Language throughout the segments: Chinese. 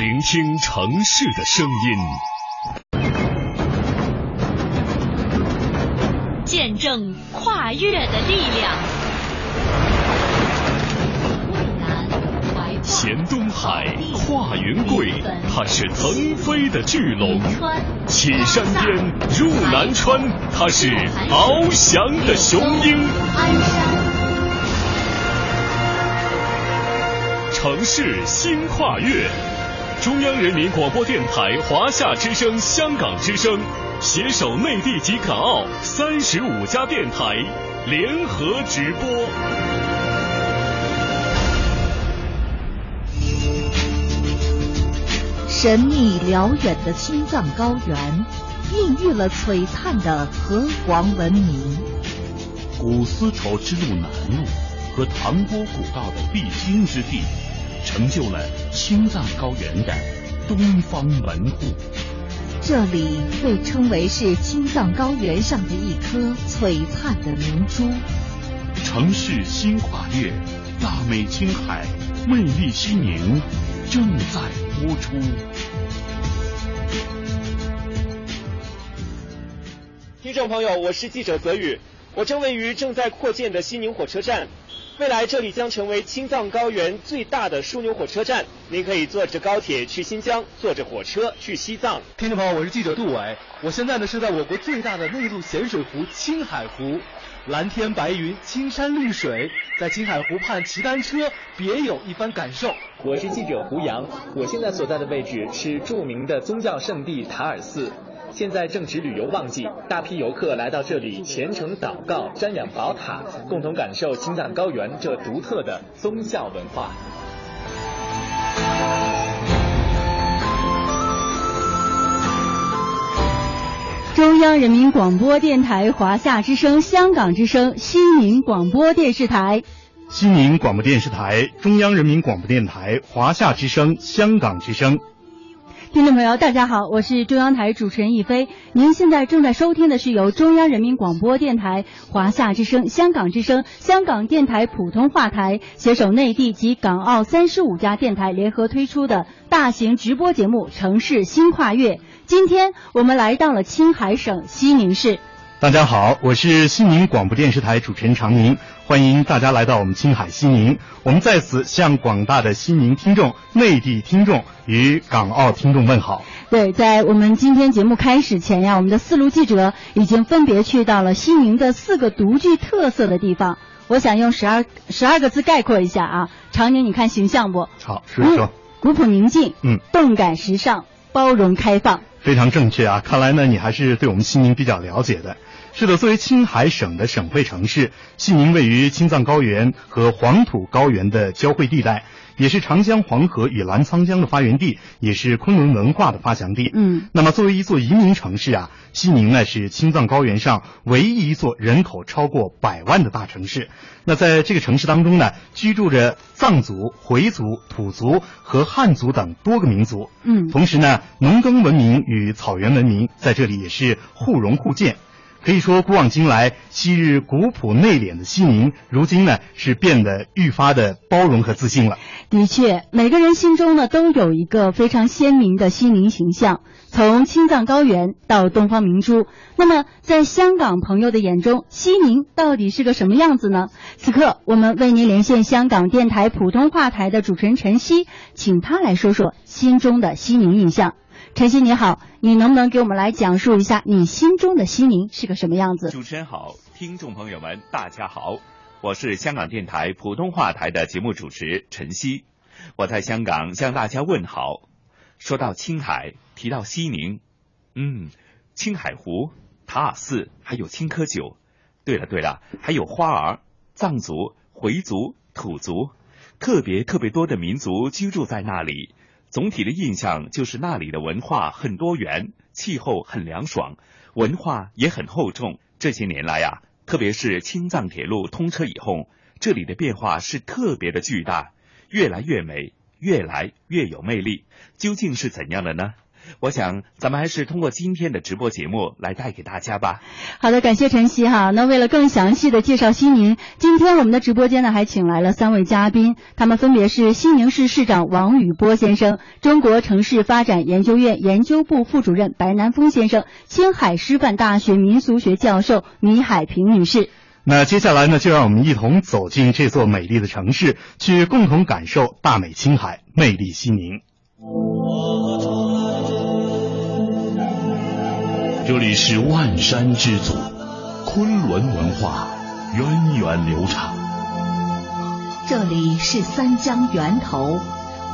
聆听城市的声音，见证跨越的力量。衔东海，跨云贵，它是腾飞的巨龙；起山巅，入南川，它是翱翔的雄鹰。城市新跨越，中央人民广播电台、华夏之声、香港之声携手内地及港澳三十五家电台联合直播。神秘辽远的青藏高原，孕育了璀璨的河湟文明。古丝绸之路南路和唐波古道的必经之地，成就了青藏高原的东方门户。这里被称为是青藏高原上的一颗璀璨的明珠。城市新跨越，大美青海，魅力西宁。正在播出。听众朋友，我是记者泽宇，我正位于正在扩建的西宁火车站，未来这里将成为青藏高原最大的枢纽火车站。您可以坐着高铁去新疆，坐着火车去西藏。听众朋友，我是记者杜伟，我现在呢是在我国最大的内陆咸水湖青海湖。蓝天白云，青山绿水，在青海湖畔骑单车，别有一番感受。我是记者胡杨，我现在所在的位置是著名的宗教圣地塔尔寺，现在正值旅游旺季，大批游客来到这里虔诚祷告、瞻仰宝塔，共同感受青藏高原这独特的宗教文化。中央人民广播电台、华夏之声、香港之声、西宁广播电视台、西宁广播电视台、中央人民广播电台、华夏之声、香港之声。听众朋友，大家好，我是中央台主持人一飞。您现在正在收听的是由中央人民广播电台、华夏之声、香港之声、香港电台普通话台携手内地及港澳三十五家电台联合推出的大型直播节目《城市新跨越》。今天我们来到了青海省西宁市。大家好，我是西宁广播电视台主持人常宁，欢迎大家来到我们青海西宁。我们在此向广大的西宁听众、内地听众与港澳听众问好。对，在我们今天节目开始前呀，我们的四路记者已经分别去到了西宁的四个独具特色的地方。我想用十二十二个字概括一下啊，常宁，你看形象不？好，说一说。古朴宁静，嗯，动感时尚，包容开放。非常正确啊！看来呢，你还是对我们西宁比较了解的。是的，作为青海省的省会城市，西宁位于青藏高原和黄土高原的交汇地带，也是长江、黄河与澜沧江的发源地，也是昆仑文化的发祥地。嗯，那么作为一座移民城市啊，西宁呢是青藏高原上唯一一座人口超过百万的大城市。那在这个城市当中呢，居住着藏族、回族、土族和汉族等多个民族。嗯，同时呢，农耕文明与草原文明在这里也是互融互鉴。可以说，古往今来，昔日古朴内敛的西宁，如今呢是变得愈发的包容和自信了。的确，每个人心中呢都有一个非常鲜明的西宁形象，从青藏高原到东方明珠。那么，在香港朋友的眼中，西宁到底是个什么样子呢？此刻，我们为您连线香港电台普通话台的主持人陈曦，请他来说说心中的西宁印象。陈曦你好，你能不能给我们来讲述一下你心中的西宁是个什么样子？主持人好，听众朋友们大家好，我是香港电台普通话台的节目主持陈曦，我在香港向大家问好。说到青海，提到西宁，嗯，青海湖、塔尔寺，还有青稞酒。对了对了，还有花儿，藏族、回族、土族，特别特别多的民族居住在那里。总体的印象就是那里的文化很多元，气候很凉爽，文化也很厚重。这些年来呀，特别是青藏铁路通车以后，这里的变化是特别的巨大，越来越美，越来越有魅力。究竟是怎样的呢？我想咱们还是通过今天的直播节目来带给大家吧。好的，感谢晨曦哈。那为了更详细的介绍西宁，今天我们的直播间呢还请来了三位嘉宾，他们分别是西宁市市长王宇波先生、中国城市发展研究院研究部副主任白南峰先生、青海师范大学民俗学教授米海平女士。那接下来呢，就让我们一同走进这座美丽的城市，去共同感受大美青海，魅力西宁。这里是万山之祖，昆仑文化源远流长。这里是三江源头，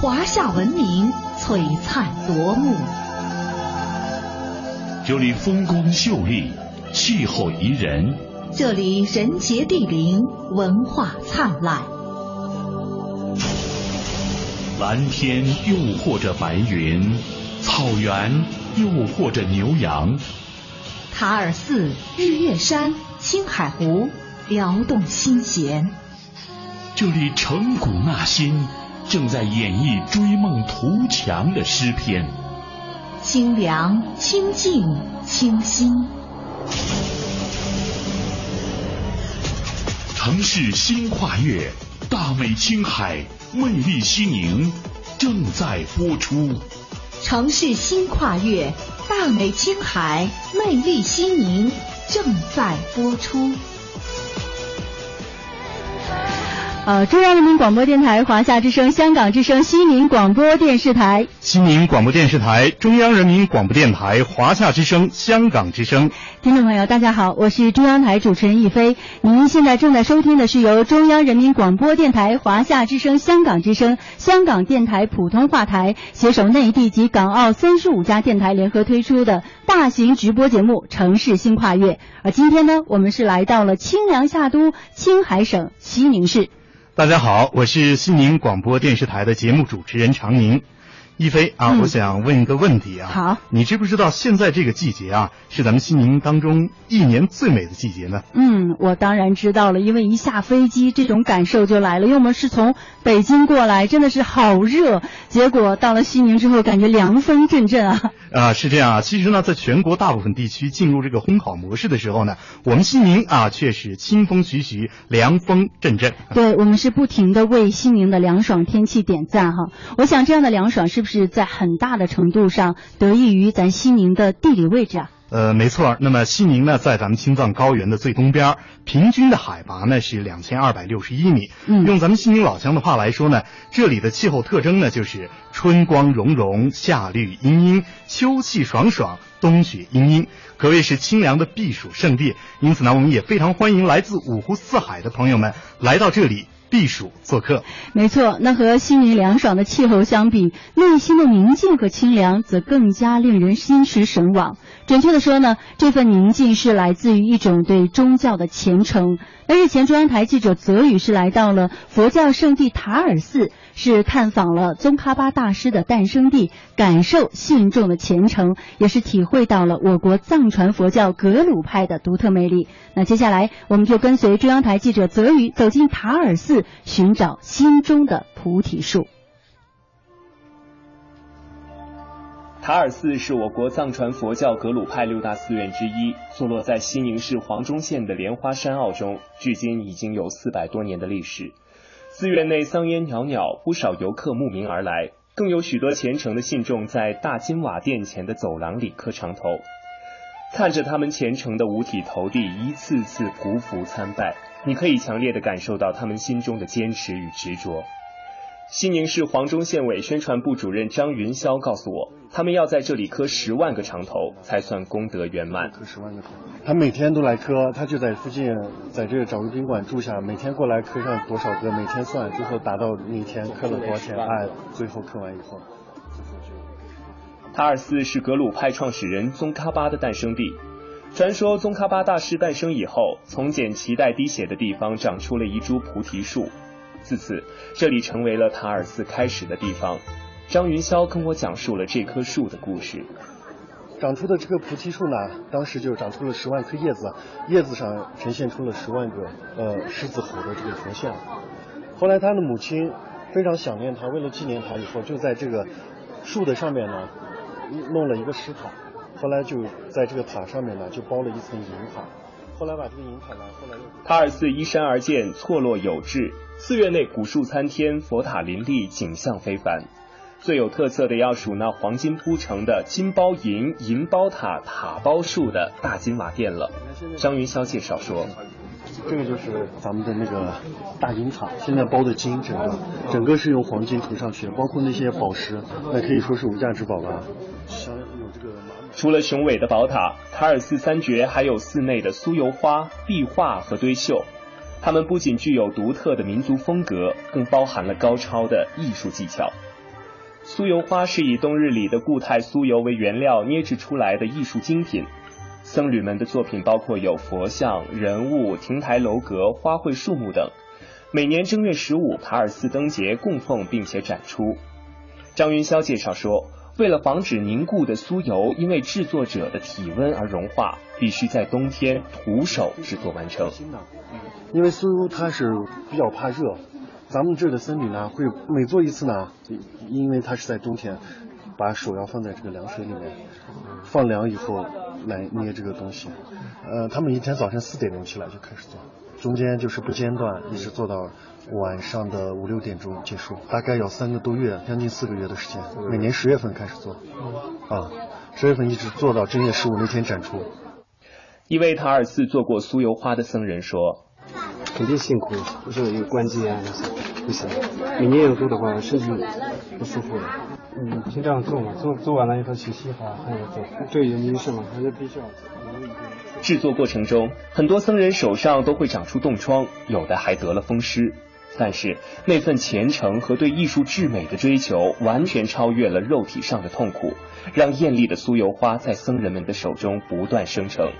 华夏文明璀璨夺目。这里风光秀丽，气候宜人。这里人杰地灵，文化灿烂。蓝天诱惑着白云，草原诱惑着牛羊。塔尔寺、日月山、青海湖，撩动心弦。这里成古纳新，正在演绎追梦图强的诗篇。清凉、清静、清新。城市新跨越，大美青海，魅力西宁，正在播出。城市新跨越，大美青海，魅力西宁，正在播出。呃，中央人民广播电台、华夏之声、香港之声、西宁广播电视台、西宁广播电视台、中央人民广播电台、华夏之声、香港之声。听众朋友，大家好，我是中央台主持人一飞。您现在正在收听的是由中央人民广播电台、华夏之声、香港之声、香港电台普通话台携手内地及港澳三十五家电台联合推出的大型直播节目《城市新跨越》。而今天呢，我们是来到了清凉夏都青海省西宁市。大家好，我是西宁广播电视台的节目主持人常宁。一飞啊，嗯我想问一个问题啊。好，你知不知道现在这个季节啊，是咱们西宁当中一年最美的季节呢？嗯，我当然知道了，因为一下飞机，这种感受就来了。因为我们是从北京过来，真的是好热，结果到了西宁之后，感觉凉风阵阵啊。啊，是这样啊。其实呢，在全国大部分地区进入这个烘烤模式的时候呢，我们西宁啊却是清风徐徐，凉风阵阵。对我们是不停的为西宁的凉爽天气点赞哈。我想这样的凉爽是不是在很大的程度上得益于咱西宁的地理位置啊？呃，没错。那么西宁呢，在咱们青藏高原的最东边儿，平均的海拔呢是两千二百六十一米。嗯用咱们西宁老乡的话来说呢，这里的气候特征呢就是春光融融，夏绿茵茵，秋气爽爽，冬雪茵茵，可谓是清凉的避暑胜地。因此呢，我们也非常欢迎来自五湖四海的朋友们来到这里避暑做客。没错，那和西宁凉爽的气候相比，内心的宁静和清凉则更加令人心驰神往。准确的说呢，这份宁静是来自于一种对宗教的虔诚。那日前，中央台记者泽宇是来到了佛教圣地塔尔寺，是探访了宗喀巴大师的诞生地，感受信众的虔诚，也是体会到了我国藏传佛教格鲁派的独特魅力。那接下来，我们就跟随中央台记者泽宇走进塔尔寺，寻找心中的菩提树。塔尔寺是我国藏传佛教格鲁派六大寺院之一，坐落在西宁市黄忠县的莲花山坳中，距今已经有四百多年的历史。寺院内桑烟袅袅，不少游客慕名而来，更有许多虔诚的信众在大金瓦殿前的走廊里磕长头。看着他们虔诚的五体投地，一次次匍匐参拜，你可以强烈的感受到他们心中的坚持与执着。西宁市黄忠县委宣传部主任张云霄告诉我，他们要在这里磕十万个长头，才算功德圆满。磕十万个头，他每天都来磕，他就在附近，在这找个宾馆住下，每天过来磕上多少个，每天算，最后达到那天磕了多少钱，哎，最后磕完以后，塔尔寺是格鲁派创始人宗喀巴的诞生地。传说宗喀巴大师诞生以后，从捡脐带滴血的地方长出了一株菩提树，自此这里成为了塔尔寺开始的地方。张云霄跟我讲述了这棵树的故事。长出的这个菩提树呢，当时就长出了十万颗叶子，叶子上呈现出了十万个呃狮子吼的这个佛像。后来他的母亲非常想念他，为了纪念他，以后就在这个树的上面呢，弄了一个石塔，后来就在这个塔上面呢就包了一层银塔，后来把这个银塔呢后来又塔尔寺依山而建，错落有致，寺院内古树参天，佛塔林立，景象非凡。最有特色的要数那黄金铺成的金包银、银包塔、塔包树的大金瓦殿了。张云霄介绍说。这个就是咱们的那个大银塔，现在包的金，整个整个是用黄金涂上去的，包括那些宝石，那可以说是无价之宝吧。除了雄伟的宝塔，塔尔寺三绝还有寺内的酥油花、壁画和堆绣，它们不仅具有独特的民族风格，更包含了高超的艺术技巧。酥油花是以冬日里的固态酥油为原料捏制出来的艺术精品。僧侣们的作品包括有佛像、人物、亭台楼阁、花卉树木等。每年正月十五，塔尔寺灯节供奉并且展出。张云霄介绍说，为了防止凝固的酥油因为制作者的体温而融化，必须在冬天徒手制作完成。因为酥油它是比较怕热，咱们这儿的僧侣呢会每做一次呢，因为它是在冬天，把手要放在这个凉水里面，放凉以后。来捏这个东西，呃，他们一天早晨四点钟起来就开始做，中间就是不间断，一直做到晚上的五六点钟结束，大概有三个多月，将近四个月的时间。每年十月份开始做，啊，十月份一直做到正月十五那天展出。一位塔尔寺做过酥油花的僧人说：“肯定辛苦，不是有关节啊那些不行，每年要做的话身体不舒服的。”嗯，先这样做嘛，做做完了以后洗洗好，还要做，对，有仪式嘛，还是必须要做。制作过程中，很多僧人手上都会长出冻疮，有的还得了风湿。但是那份虔诚和对艺术至美的追求，完全超越了肉体上的痛苦，让艳丽的酥油花在僧人们的手中不断生成。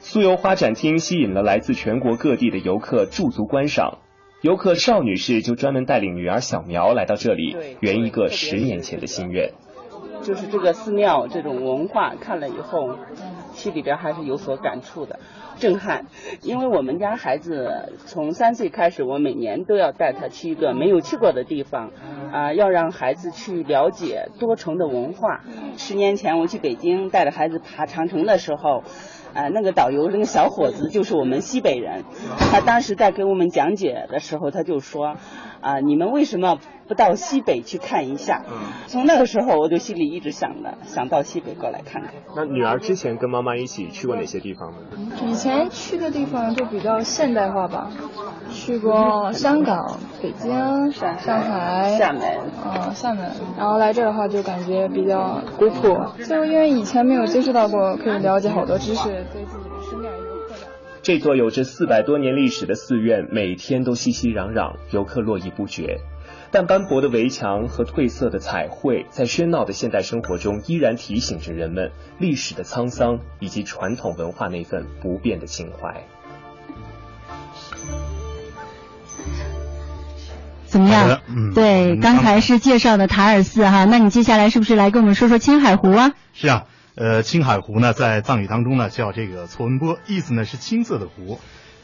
酥油花展厅吸引了来自全国各地的游客驻足观赏。游客邵女士就专门带领女儿小苗来到这里，圆一个十年前的心愿。就是这个寺庙这种文化看了以后，心里边还是有所感触的，震撼。因为我们家孩子从三岁开始，我每年都要带他去一个没有去过的地方，啊，要让孩子去了解多重的文化。十年前我去北京带着孩子爬长城的时候。啊，那个导游那个小伙子就是我们西北人，他当时在给我们讲解的时候，他就说，啊，你们为什么？不到西北去看一下，嗯从那个时候我就心里一直想着，想到西北过来看看。那女儿之前跟妈妈一起去过哪些地方呢？以前去的地方就比较现代化吧，去过香港、北京、上上海、厦门，嗯，厦门。然后来这的话就感觉比较古朴，就因为以前没有接触到过，可以了解好多知识，对自己。这座有着四百多年历史的寺院，每天都熙熙攘攘，游客络绎不绝。但斑驳的围墙和褪色的彩绘，在喧闹的现代生活中，依然提醒着人们历史的沧桑以及传统文化那份不变的情怀。怎么样？对，刚才是介绍的塔尔寺哈，那你接下来是不是来跟我们说说青海湖啊？是啊，呃，青海湖呢，在藏语当中呢叫这个措温波，意思呢是青色的湖。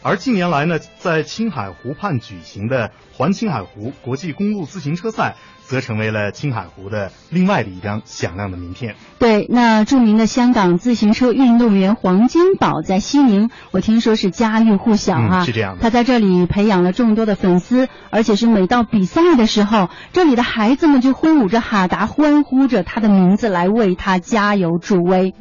而近年来呢，在青海湖畔举行的环青海湖国际公路自行车赛，则成为了青海湖的另外的一张响亮的名片。对，那著名的香港自行车运动员黄金宝在西宁，我听说是家喻户晓哈。是这样的。他在这里培养了众多的粉丝，而且是每到比赛的时候，这里的孩子们就挥舞着哈达，欢呼着他的名字来为他加油助威。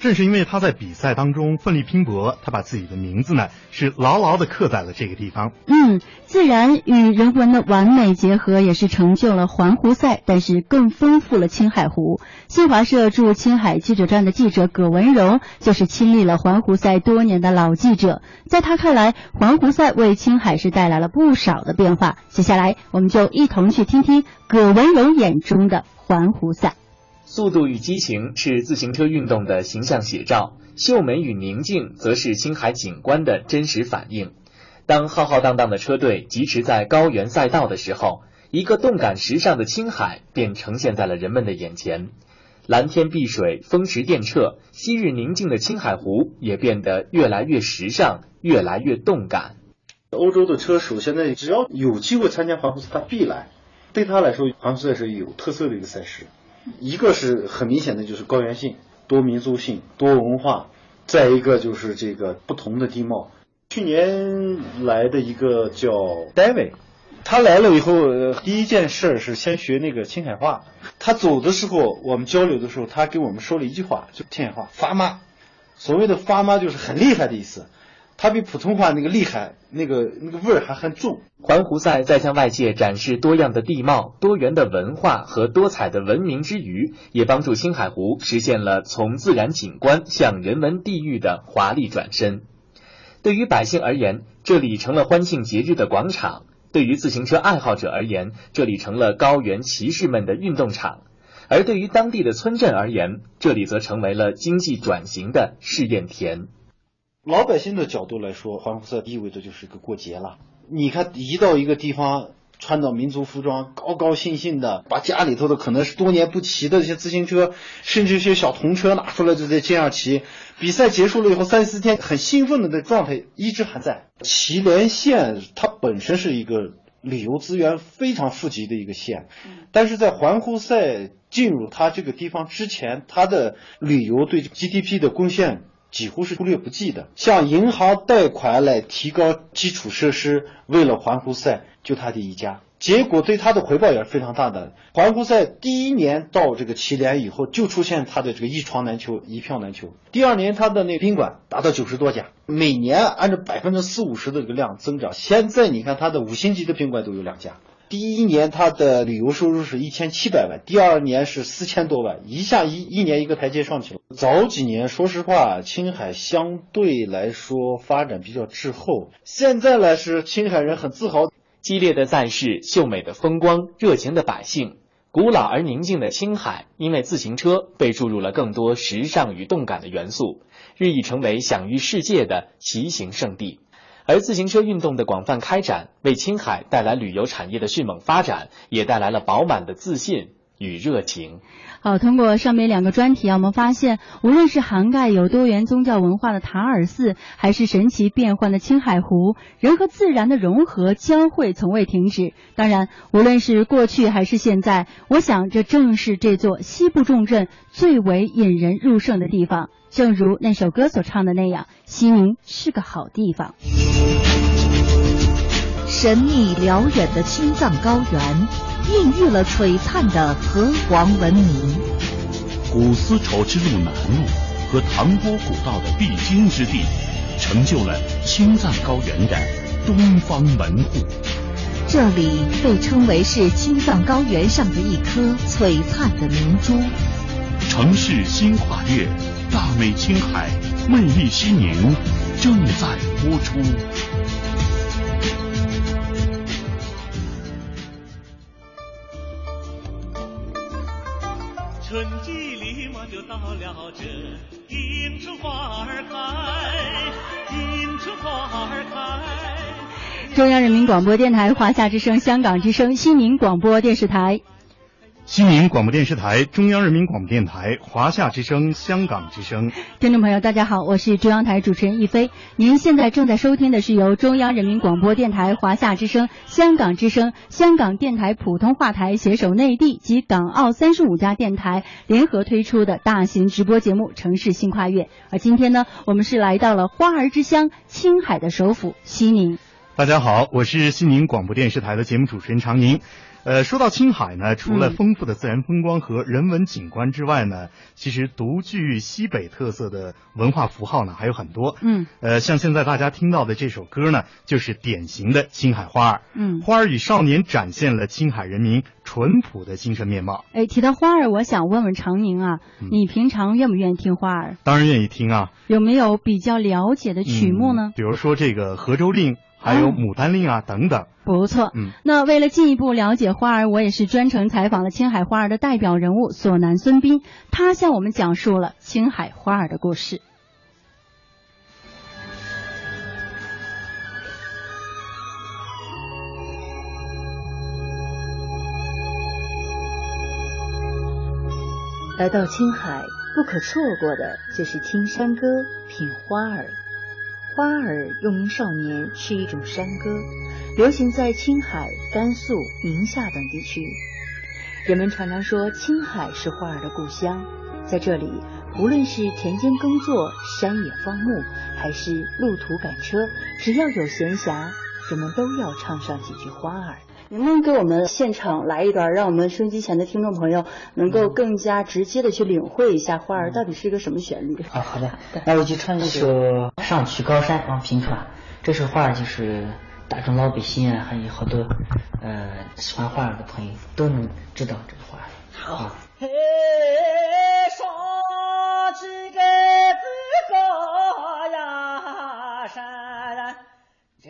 正是因为他在比赛当中奋力拼搏，他把自己的名字呢是牢牢的刻在了这个地方。嗯，自然与人文的完美结合，也是成就了环湖赛，但是更丰富了青海湖。新华社驻青海记者站的记者葛文荣就是亲历了环湖赛多年的老记者，在他看来，环湖赛为青海市带来了不少的变化。接下来，我们就一同去听听葛文荣眼中的环湖赛。速度与激情是自行车运动的形象写照，秀美与宁静则是青海景观的真实反映。当浩浩荡荡的车队疾驰在高原赛道的时候，一个动感时尚的青海便呈现在了人们的眼前。蓝天碧水，风驰电掣，昔日宁静的青海湖也变得越来越时尚，越来越动感。欧洲的车手现在只要有机会参加环湖赛，他必来。对他来说，环湖赛是有特色的一个赛事。一个是很明显的就是高原性、多民族性、多文化，再一个就是这个不同的地貌。去年来的一个叫 David，他来了以后，第一件事是先学那个青海话。他走的时候，我们交流的时候，他给我们说了一句话，就青海话“发妈”。所谓的“发妈”就是很厉害的意思，它比普通话那个厉害，那个那个味儿还很重。环湖赛在向外界展示多样的地貌、多元的文化和多彩的文明之余，也帮助青海湖实现了从自然景观向人文地域的华丽转身。对于百姓而言，这里成了欢庆节日的广场；对于自行车爱好者而言，这里成了高原骑士们的运动场；而对于当地的村镇而言，这里则成为了经济转型的试验田。老百姓的角度来说，环湖赛意味着就是一个过节了。你看，一到一个地方，穿到民族服装，高高兴兴的，把家里头的可能是多年不骑的一些自行车，甚至一些小童车拿出来就在街上骑。比赛结束了以后，三四天很兴奋的那状态一直还在。祁连县它本身是一个旅游资源非常富集的一个县，但是在环湖赛进入它这个地方之前，它的旅游对 GDP 的贡献几乎是忽略不计的。向银行贷款来提高基础设施，为了环湖赛，就他的一家。结果对他的回报也是非常大的。环湖赛第一年到这个祁连以后，就出现他的这个一床难求、一票难求。第二年他的那宾馆达到九十多家，每年按照百分之四五十的这个量增长。现在你看他的五星级的宾馆都有两家。第一年他的旅游收入是一千七百万，第二年是四千多万，一下一一年一个台阶上去了。早几年说实话，青海相对来说发展比较滞后，现在来是青海人很自豪。激烈的赛事、秀美的风光、热情的百姓，古老而宁静的青海，因为自行车被注入了更多时尚与动感的元素，日益成为享誉世界的骑行圣地。而自行车运动的广泛开展，为青海带来旅游产业的迅猛发展，也带来了饱满的自信。与热情。好，通过上面两个专题啊，我们发现，无论是涵盖有多元宗教文化的塔尔寺，还是神奇变幻的青海湖，人和自然的融合交汇从未停止。当然，无论是过去还是现在，我想这正是这座西部重镇最为引人入胜的地方。正如那首歌所唱的那样，西宁是个好地方。神秘辽远的青藏高原，孕育了璀璨的河湟文明。古丝绸之路南路和唐波古道的必经之地，成就了青藏高原的东方门户。这里被称为是青藏高原上的一颗璀璨的明珠。城市新跨越，大美青海，魅力西宁，正在播出。春季里我就到了这，迎春花儿开，迎春花儿开。中央人民广播电台、华夏之声、香港之声、西宁广播电视台。西宁广播电视台、中央人民广播电台、华夏之声、香港之声，听众朋友，大家好，我是中央台主持人一飞。您现在正在收听的是由中央人民广播电台、华夏之声、香港之声、香港电台普通话台携手内地及港澳三十五家电台联合推出的大型直播节目《城市新跨越》。而今天呢，我们是来到了花儿之乡青海的首府西宁。大家好，我是西宁广播电视台的节目主持人常宁。呃，说到青海呢，除了丰富的自然风光和人文景观之外呢，其实独具西北特色的文化符号呢还有很多。嗯，呃，像现在大家听到的这首歌呢，就是典型的青海花儿。嗯，花儿与少年展现了青海人民淳朴的精神面貌。哎，提到花儿，我想问问常宁啊，你平常愿不愿意听花儿？当然愿意听啊。有没有比较了解的曲目呢？比如说这个《河州令》。还有《牡丹令》啊，等等，不错。嗯，那为了进一步了解花儿，我也是专程采访了青海花儿的代表人物索南孙斌，他向我们讲述了青海花儿的故事。来到青海，不可错过的就是听山歌、品花儿。花儿又名少年，是一种山歌，流行在青海、甘肃、宁夏等地区。人们常常说青海是花儿的故乡，在这里，无论是田间耕作、山野放牧，还是路途赶车，只要有闲暇，人们都要唱上几句花儿。能不能给我们现场来一段，让我们收音机前的听众朋友能够更加直接的去领会一下花儿到底是一个什么旋律？啊，好的，那我就唱一首《上去高山望平川》。这首花儿就是大众老百姓啊，还有好多呃喜欢花儿的朋友都能知道这个花儿。好。嘿，上去个子高呀山，这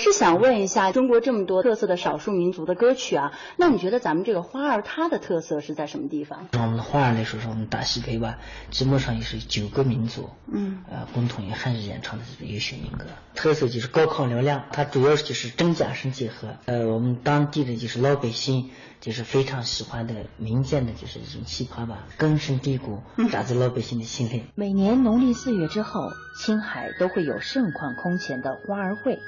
是想问一下，中国这么多特色的少数民族的歌曲啊，那你觉得咱们这个花儿它的特色是在什么地方？我们的花儿来说，说我们大西北吧，基本上也是九个民族，嗯，呃，共同以汉语演唱的这个优秀民歌。特色就是高亢嘹亮，它主要就是真假声结合。呃，我们当地的就是老百姓就是非常喜欢的民间的就是一种奇葩吧，根深蒂固，打在老百姓的心里。每年农历四月之后，青海都会有盛况空前的花儿会。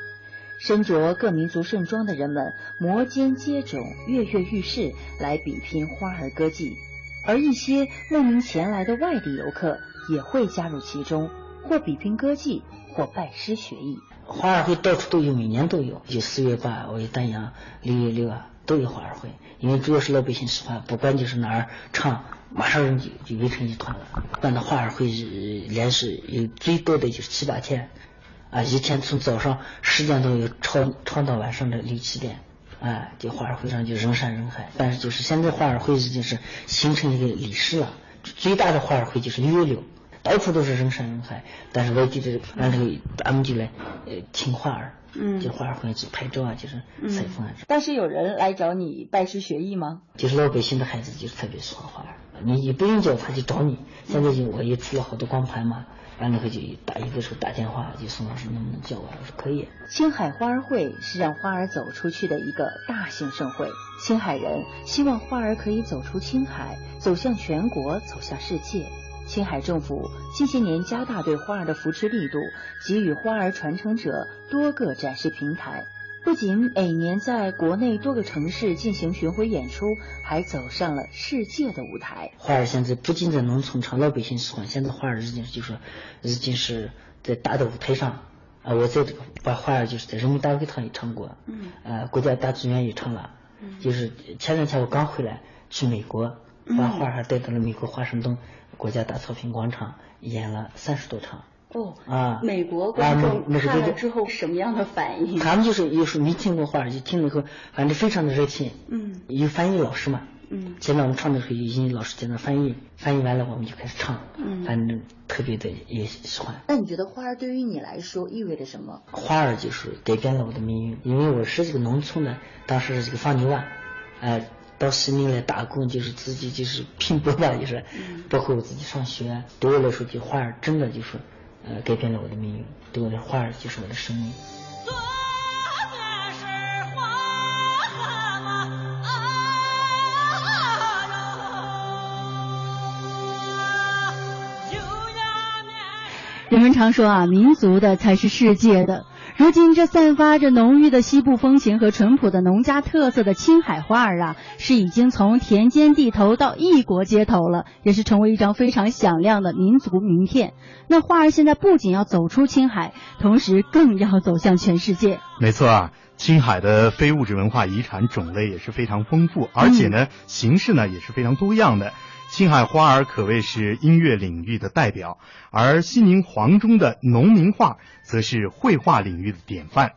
身着各民族盛装的人们摩肩接踵、跃跃欲试，来比拼花儿歌技。而一些慕名前来的外地游客也会加入其中，或比拼歌技，或拜师学艺。花儿会到处都有，每年都有，有四月八、五月丹阳、六月六啊，都有花儿会。因为主要是老百姓喜欢，不管就是哪儿唱，马上人就就围成一团了。办的花儿会连是有最多的就是七八天。啊，一天从早上十点多又唱唱到晚上的六七点，啊，这花儿会上就人山人海。但是就是现在花儿会已经是形成一个历史了，最大的花儿会就是六月六，到处都是人山人海。但是外地的俺这个俺们就来呃听花儿，嗯，就花儿会去拍照啊，就是采风啊。但是有人来找你拜师学艺吗？就是老百姓的孩子就是特别喜欢花儿，你也不用叫他就找你。现在就我也出了好多光盘嘛。完了后就打一个时候打电话，就宋老师能不能教我？我说可以。青海花儿会是让花儿走出去的一个大型盛会。青海人希望花儿可以走出青海，走向全国，走向世界。青海政府近些年加大对花儿的扶持力度，给予花儿传承者多个展示平台。不仅每年在国内多个城市进行巡回演出，还走上了世界的舞台。花儿现在不仅在农村唱，老百姓喜欢。现在花儿已经就是已经是在大的舞台上啊！我在这个把花儿就是在人民大会堂也唱过，嗯，呃，国家大剧院也唱了，嗯，就是前两天我刚回来去美国，把花儿还带到了美国华盛顿国家大草坪广场演了三十多场。哦啊，美国观众看了之后什么样的反应？他们就是有时候没听过话，就听了以后，反正非常的热情。嗯，有翻译老师嘛。嗯，现在我们唱的时候，有英语老师在那翻译，翻译完了我们就开始唱。嗯，反正特别的也喜欢。那你觉得花儿对于你来说意味着什么？花儿就是改变了我的命运，因为我是这个农村的，当时是这个放牛娃，呃，到西宁来打工，就是自己就是拼搏吧，就是，嗯、包括我自己上学，对我来说，就花儿真的就是。呃，改变了我的命运，对我的花儿就是我的生命。人们常说啊，民族的才是世界的。如今，这散发着浓郁的西部风情和淳朴的农家特色的青海花儿啊，是已经从田间地头到异国街头了，也是成为一张非常响亮的民族名片。那花儿现在不仅要走出青海，同时更要走向全世界。没错啊，青海的非物质文化遗产种类也是非常丰富，而且呢，形式呢也是非常多样的。青海花儿可谓是音乐领域的代表，而西宁黄忠的农民画则是绘画领域的典范。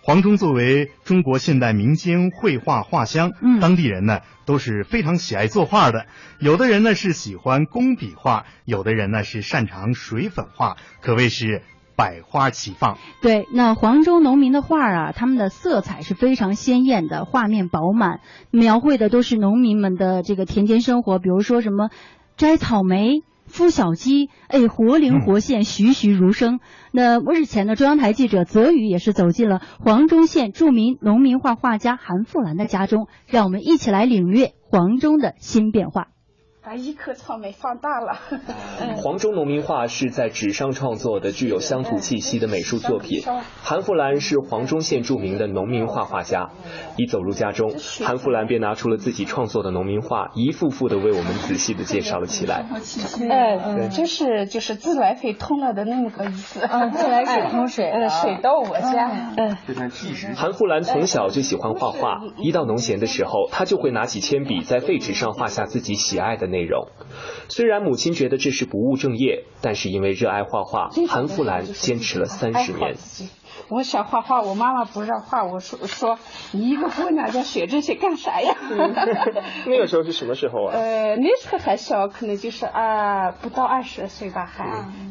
黄忠作为中国现代民间绘画画乡，嗯当地人呢都是非常喜爱作画的。有的人呢是喜欢工笔画，有的人呢是擅长水粉画，可谓是百花齐放。对，那黄州农民的画啊，他们的色彩是非常鲜艳的，画面饱满，描绘的都是农民们的这个田间生活，比如说什么摘草莓。孵小鸡，哎，活灵活现，栩栩如生。那日前呢，中央台记者泽宇也是走进了黄忠县著名农民画画家韩富兰的家中，让我们一起来领略黄忠的新变化。把一颗草莓放大了。黄州农民画是在纸上创作的具有乡土气息的美术作品。韩富兰是黄忠县著名的农民画画家。一走入家中，韩富兰便拿出了自己创作的农民画，一幅幅的为我们仔细的介绍了起来。呃，就是就是自来水通了的那么个意思。啊，自来水通水，呃，水到我家。嗯。韩富兰从小就喜欢画画，一到农闲的时候，他就会拿起铅笔在废纸上画下自己喜爱的内容。虽然母亲觉得这是不务正业，但是因为热爱画画，韩富兰坚持了三十年。我想画画，我妈妈不让画，我说说你一个姑娘要学这些干啥呀？那个时候是什么时候啊？呃，那时候还小，可能就是啊，不到二十岁吧，还。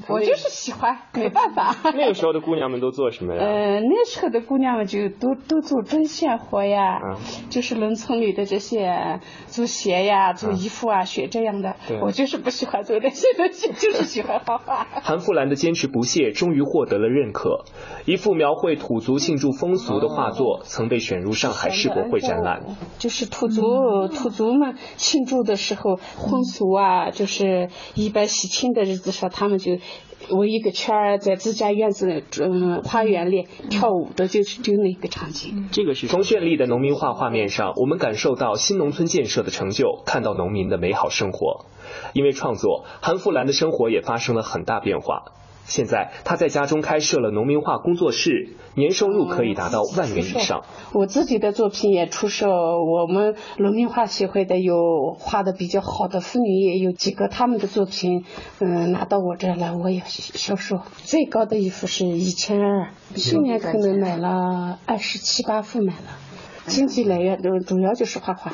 我就是喜欢，没办法。那个时候的姑娘们都做什么呀？呃，那时候的姑娘们就都都做针线活呀，就是农村里的这些做鞋呀、做衣服啊，学这样的。我就是不喜欢做这些东西，就是喜欢画画。韩富兰的坚持不懈，终于获得了认可。一幅描绘土族庆祝风俗的画作，曾被选入上海世博会展览。就是土族土族们庆祝的时候，婚俗啊，就是一般喜庆的日子上，他们就围一个圈儿，在自家院子嗯花园里跳舞的，就是就那个场景。这个是从绚丽的农民画画面上，我们感受到新农村建设的成就，看到农民的美好生活。因为创作，韩富兰的生活也发生了很大变化。现在他在家中开设了农民画工作室，年收入可以达到万元以上。我自己的作品也出售，我们农民画协会的有画的比较好的妇女也有几个，他们的作品，嗯，拿到我这儿来，我也销售。最高的一幅是一千二，去年可能买了二十七八幅买了。经济来源主主要就是画画。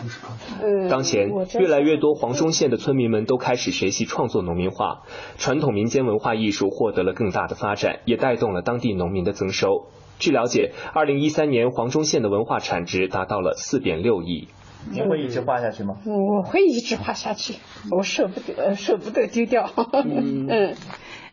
呃，当前越来越多黄忠县的村民们都开始学习创作农民画，传统民间文化艺术获得了更大的发展，也带动了当地农民的增收。据了解，二零一三年黄忠县的文化产值达到了四点六亿。你会一直画下去吗？我会一直画下去，我舍不得，舍不得丢掉。嗯。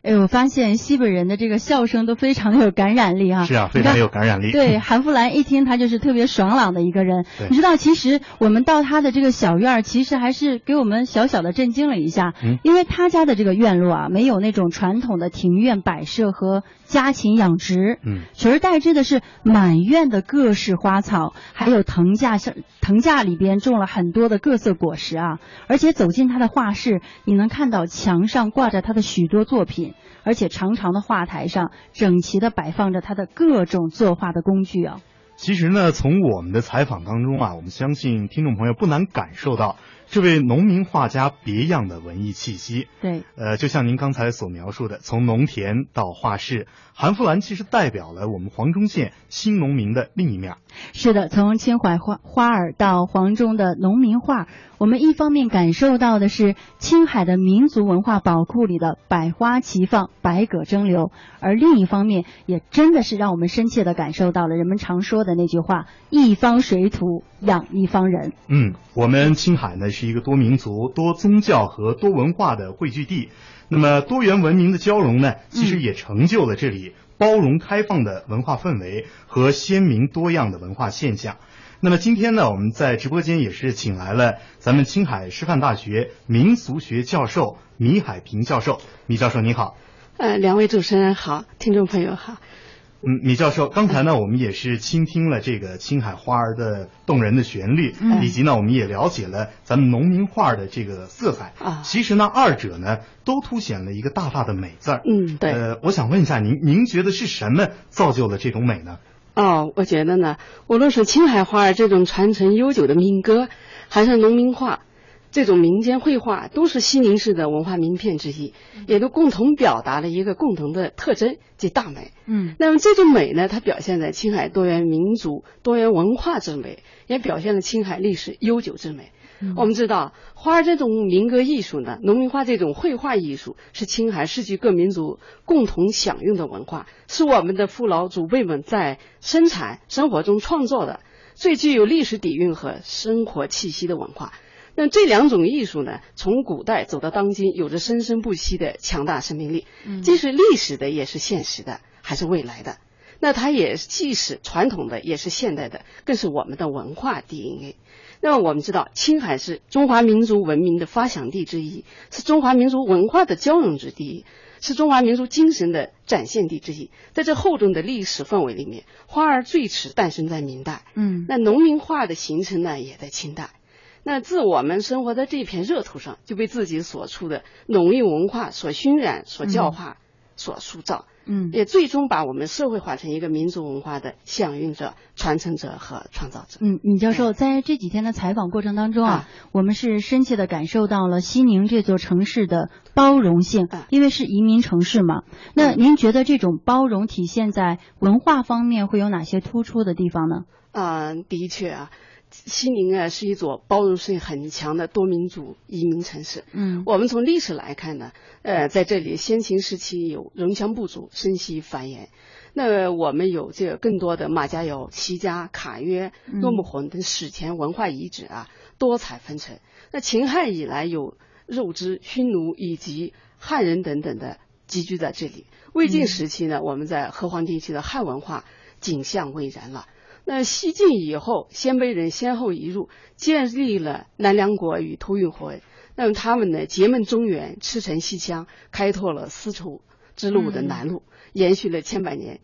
哎，我发现西北人的这个笑声都非常的有感染力啊！是啊，非常有感染力。对，韩富兰一听他就是特别爽朗的一个人。你知道，其实我们到他的这个小院儿，其实还是给我们小小的震惊了一下。嗯。因为他家的这个院落啊，没有那种传统的庭院摆设和家禽养殖，嗯，取而代之的是满院的各式花草，还有藤架上藤架里边种了很多的各色果实啊。而且走进他的画室，你能看到墙上挂着他的许多作品。而且长长的画台上整齐的摆放着他的各种作画的工具啊。其实呢，从我们的采访当中啊，我们相信听众朋友不难感受到这位农民画家别样的文艺气息。对，呃，就像您刚才所描述的，从农田到画室，韩福兰其实代表了我们黄忠县新农民的另一面。是的，从青海花花儿到黄忠的农民画，我们一方面感受到的是青海的民族文化宝库里的百花齐放、百舸争流，而另一方面也真的是让我们深切的感受到了人们常说的那句话：“一方水土养一方人。”嗯，我们青海呢是是一个多民族、多宗教和多文化的汇聚地，那么多元文明的交融呢，其实也成就了这里。包容开放的文化氛围和鲜明多样的文化现象。那么今天呢，我们在直播间也是请来了咱们青海师范大学民俗学教授米海平教授。米教授您好。呃，两位主持人好，听众朋友好。嗯，米教授，刚才呢，我们也是倾听了这个青海花儿的动人的旋律，嗯、以及呢，我们也了解了咱们农民画的这个色彩。啊，其实呢，二者呢都凸显了一个大大的美字儿。嗯，对。呃，我想问一下您，您觉得是什么造就了这种美呢？哦，我觉得呢，无论是青海花儿这种传承悠久的民歌，还是农民画，这种民间绘画都是西宁市的文化名片之一，也都共同表达了一个共同的特征，即大美。嗯，那么这种美呢，它表现在青海多元民族、多元文化之美，也表现了青海历史悠久之美。我们知道，花儿这种民歌艺术呢，农民画这种绘画艺术，是青海世界各民族共同享用的文化，是我们的父老祖辈们在生产生活中创造的最具有历史底蕴和生活气息的文化。那这两种艺术呢，从古代走到当今，有着生生不息的强大生命力，既是历史的，也是现实的，还是未来的。那它也既是传统的，也是现代的，更是我们的文化 DNA。那么我们知道，青海是中华民族文明的发祥地之一，是中华民族文化的交融之地，是中华民族精神的展现地之一。在这厚重的历史氛围里面，花儿最迟诞生在明代，嗯，那农民画的形成呢，也在清代。那自我们生活在这片热土上，就被自己所处的农业文化所熏染、所教化、所塑造。嗯，也最终把我们社会化成一个民族文化的享用者、传承者和创造者。嗯，尹教授在这几天的采访过程当中啊，我们是深切的感受到了西宁这座城市的包容性，因为是移民城市嘛。那您觉得这种包容体现在文化方面会有哪些突出的地方呢？啊、的确啊。西宁啊是一座包容性很强的多民族移民城市。嗯，我们从历史来看呢，呃，在这里先秦时期有戎羌部族生息繁衍，那我们有这个更多的马家窑、齐家、卡约、诺木浑等史前文化遗址啊，多彩纷呈。那秦汉以来有肉汁、匈奴以及汉人等等的集聚在这里。魏晋时期呢，我们在河湟地区的汉文化景象蔚然了。那西晋以后，鲜卑人先后移入，建立了南梁国与吐谷浑。那么他们呢，结盟中原，驰骋西羌，开拓了丝绸之路的南路，延续了千百年。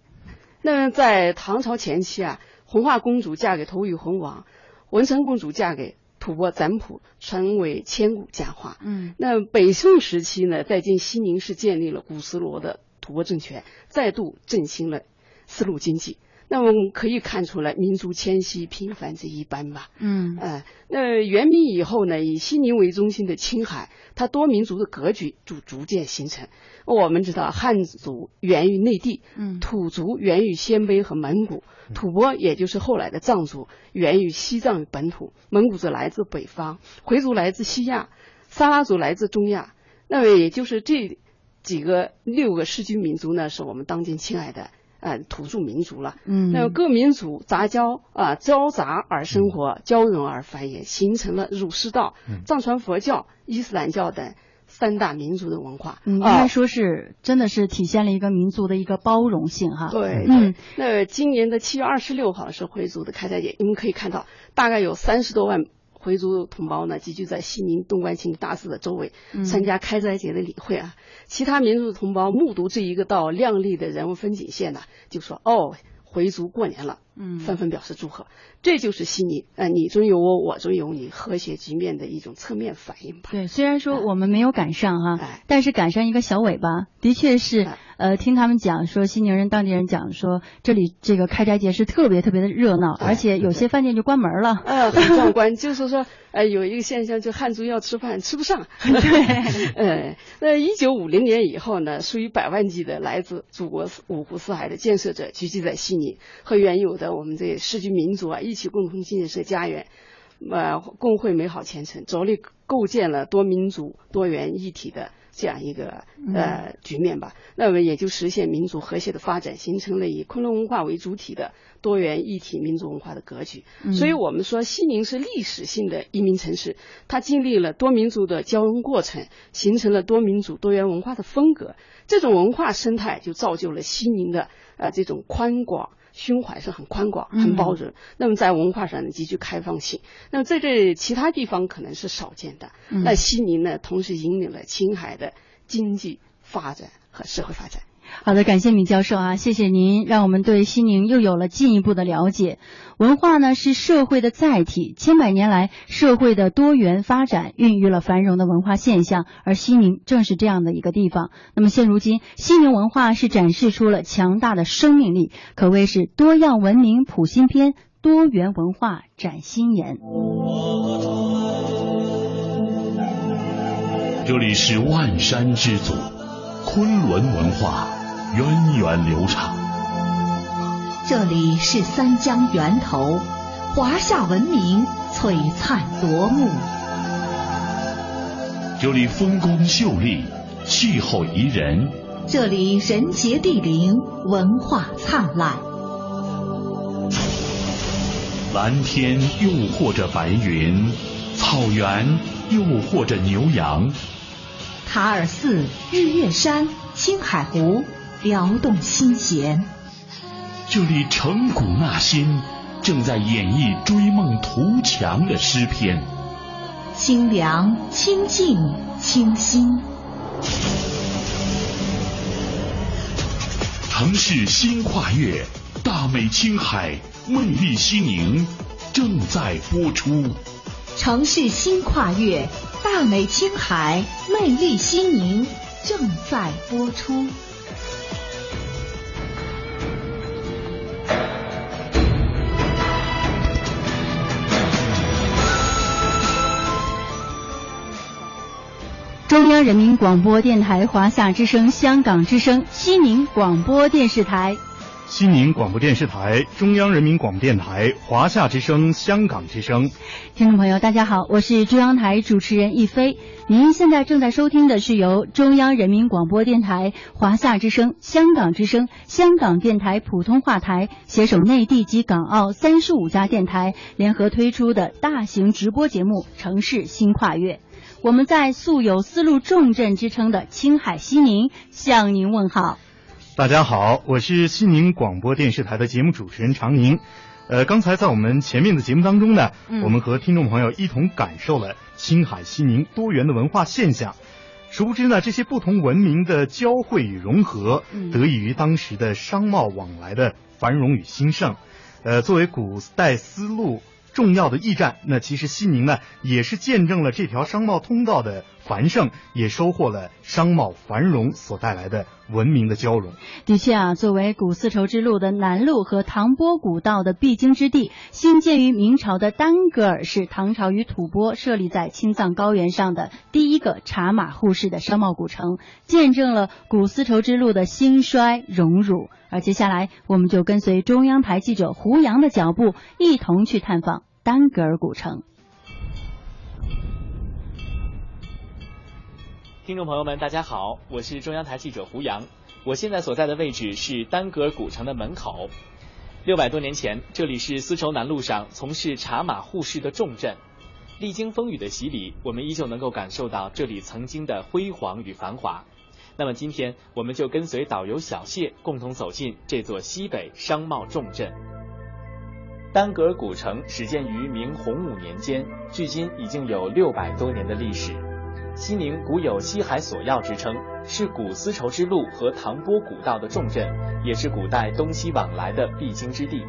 那么在唐朝前期啊，红化公主嫁给吐谷浑王，文成公主嫁给吐蕃赞普，成为千古佳话。嗯，那北宋时期呢，在今西宁市建立了古斯罗的吐蕃政权，再度振兴了丝路经济。那我们可以看出来，民族迁徙频繁这一般吧。嗯，呃，那元明以后呢，以西宁为中心的青海，它多民族的格局就逐渐形成。我们知道，汉族源于内地，嗯，土族源于鲜卑和蒙古，吐蕃也就是后来的藏族，源于西藏本土，蒙古族来自北方，回族来自西亚，撒拉族来自中亚。那么也就是这几个六个世居民族呢，是我们当今青海的。呃，土著民族了，嗯，那各民族杂交啊，交杂而生活，交融而繁衍，形成了儒释道、藏传佛教、伊斯兰教等三大民族的文化。嗯，应该说是真的是体现了一个民族的一个包容性哈。对，嗯，那今年的七月二十六号是回族的开斋节，你们可以看到，大概有三十多万。回族同胞呢，集聚在西宁东关清大寺的周围，参加开斋节的礼会啊。其他民族同胞目睹这一个道亮丽的人物风景线呢，就说：“哦，回族过年了。”嗯，纷纷表示祝贺。这就是西宁，呃，你中有我，我中有你，和谐局面的一种侧面反应吧。对，虽然说我们没有赶上哈，但是赶上一个小尾巴，的确是，呃，听他们讲说，西宁人当地人讲说，这里这个开斋节是特别特别的热闹，而且有些饭店就关门了。呃，很壮观，就是说，呃，有一个现象，就汉族要吃饭吃不上。对，呃，那一九五零年以后呢，数以百万计的来自祖国五湖四海的建设者聚集在西宁，和原有的我们这世居民族啊一起共同建设家园，呃，共绘美好前程，着力构建了多民族多元一体的这样一个呃局面吧。那么也就实现民族和谐的发展，形成了以昆仑文化为主体的多元一体民族文化的格局。嗯所以我们说西宁是历史性的移民城市，它经历了多民族的交融过程，形成了多民族多元文化的风格。这种文化生态就造就了西宁的呃这种宽广。胸怀是很宽广、很包容，那么在文化上呢极具开放性，那么在这其他地方可能是少见的。嗯那西宁呢，同时引领了青海的经济发展和社会发展。好的，感谢米教授啊，谢谢您，让我们对西宁又有了进一步的了解。文化呢是社会的载体，千百年来社会的多元发展孕育了繁荣的文化现象，而西宁正是这样的一个地方。那么现如今，西宁文化是展示出了强大的生命力，可谓是多样文明谱新篇，多元文化展新颜。这里是万山之祖，昆仑文化源远流长。这里是三江源头，华夏文明璀璨夺目。这里风光秀丽，气候宜人。这里人杰地灵，文化灿烂。蓝天诱惑着白云，草原诱惑着牛羊。塔尔寺、日月山、青海湖，撩动心弦。这里成古纳新，正在演绎追梦图强的诗篇。清凉、清静、清新。城市新跨越，大美青海，魅力西宁，正在播出。城市新跨越，大美青海，魅力西宁，正在播出。中央人民广播电台华夏之声、香港之声、西宁广播电视台。西宁广播电视台、中央人民广播电台、华夏之声、香港之声，听众朋友，大家好，我是中央台主持人一飞。您现在正在收听的是由中央人民广播电台、华夏之声、香港之声、香港电台普通话台携手内地及港澳三十五家电台联合推出的大型直播节目《城市新跨越》。我们在素有“丝路重镇”之称的青海西宁向您问好。大家好，我是西宁广播电视台的节目主持人常宁。呃，刚才在我们前面的节目当中呢，嗯、我们和听众朋友一同感受了青海西宁多元的文化现象。殊不知呢，这些不同文明的交汇与融合，嗯、得益于当时的商贸往来的繁荣与兴盛。呃，作为古代丝路重要的驿站，那其实西宁呢，也是见证了这条商贸通道的繁盛，也收获了商贸繁荣所带来的文明的交融。的确啊，作为古丝绸之路的南路和唐波古道的必经之地，兴建于明朝的丹格尔是唐朝与吐蕃设立在青藏高原上的第一个茶马互市的商贸古城，见证了古丝绸之路的兴衰荣辱。而接下来，我们就跟随中央台记者胡杨的脚步，一同去探访丹格尔古城。听众朋友们，大家好，我是中央台记者胡杨。我现在所在的位置是丹格尔古城的门口。六百多年前，这里是丝绸南路上从事茶马互市的重镇。历经风雨的洗礼，我们依旧能够感受到这里曾经的辉煌与繁华。那么今天，我们就跟随导游小谢，共同走进这座西北商贸重镇。丹格尔古城始建于明洪武年间，距今已经有六百多年的历史。西宁古有西海索要之称，是古丝绸之路和唐波古道的重镇，也是古代东西往来的必经之地。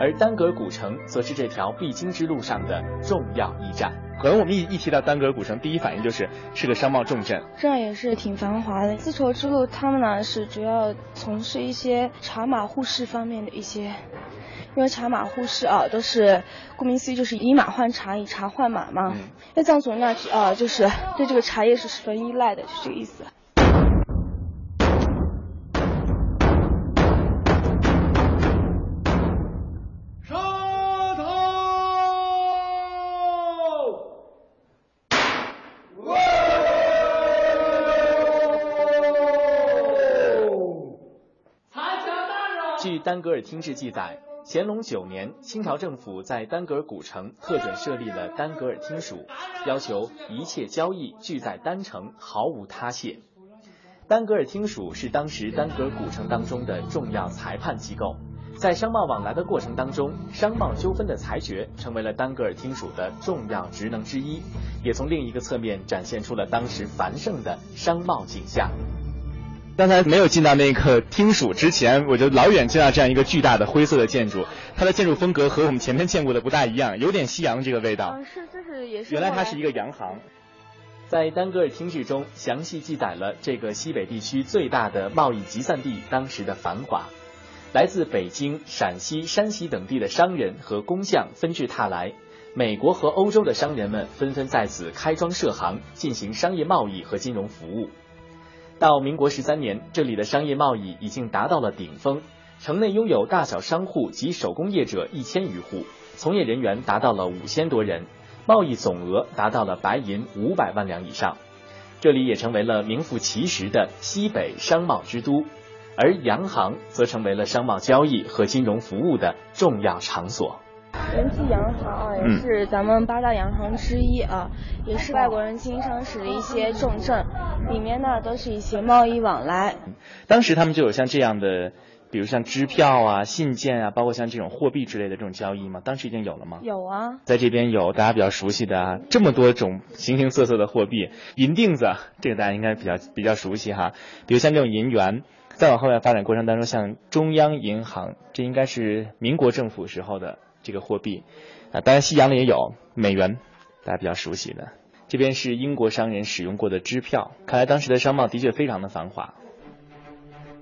而丹格尔古城则是这条必经之路上的重要驿站。可能我们一一提到丹格尔古城，第一反应就是是个商贸重镇，这儿也是挺繁华的。丝绸之路，他们呢是主要从事一些茶马互市方面的一些，因为茶马互市啊都是顾名思义就是以马换茶，以茶换马嘛。因为藏族人呢啊就是对这个茶叶是十分依赖的，就这个意思。丹格尔厅志记载，乾隆九年，清朝政府在丹格尔古城特准设立了丹格尔厅署，要求一切交易聚在丹城，毫无他谢。丹格尔厅署是当时丹格尔古城当中的重要裁判机构，在商贸往来的过程当中，商贸纠纷的裁决成为了丹格尔厅署的重要职能之一，也从另一个侧面展现出了当时繁盛的商贸景象。刚才没有进到那个厅署之前，我就老远见到这样一个巨大的灰色的建筑，它的建筑风格和我们前面见过的不大一样，有点西洋这个味道。嗯，是，这是也是。原来它是一个洋行。在丹格尔厅志中，详细记载了这个西北地区最大的贸易集散地当时的繁华。来自北京、陕西、山西等地的商人和工匠纷至沓来，美国和欧洲的商人们纷纷在此开庄设行，进行商业贸易和金融服务。到民国十三年，这里的商业贸易已经达到了顶峰，城内拥有大小商户及手工业者一千余户，从业人员达到了五千多人，贸易总额达到了白银五百万两以上。这里也成为了名副其实的西北商贸之都，而洋行则成为了商贸交易和金融服务的重要场所。仁济洋行啊，也是咱们八大洋行之一啊，也是外国人经商时的一些重镇，里面呢都是一些贸易往来。当时他们就有像这样的，比如像支票啊、信件啊，包括像这种货币之类的这种交易吗？当时已经有了吗？有啊，在这边有大家比较熟悉的啊，这么多种形形色色的货币，银锭子这个大家应该比较比较熟悉哈，比如像这种银元。再往后面发展过程当中，像中央银行，这应该是民国政府时候的。这个货币，啊，当然西洋的也有美元，大家比较熟悉的。这边是英国商人使用过的支票，看来当时的商贸的确非常的繁华。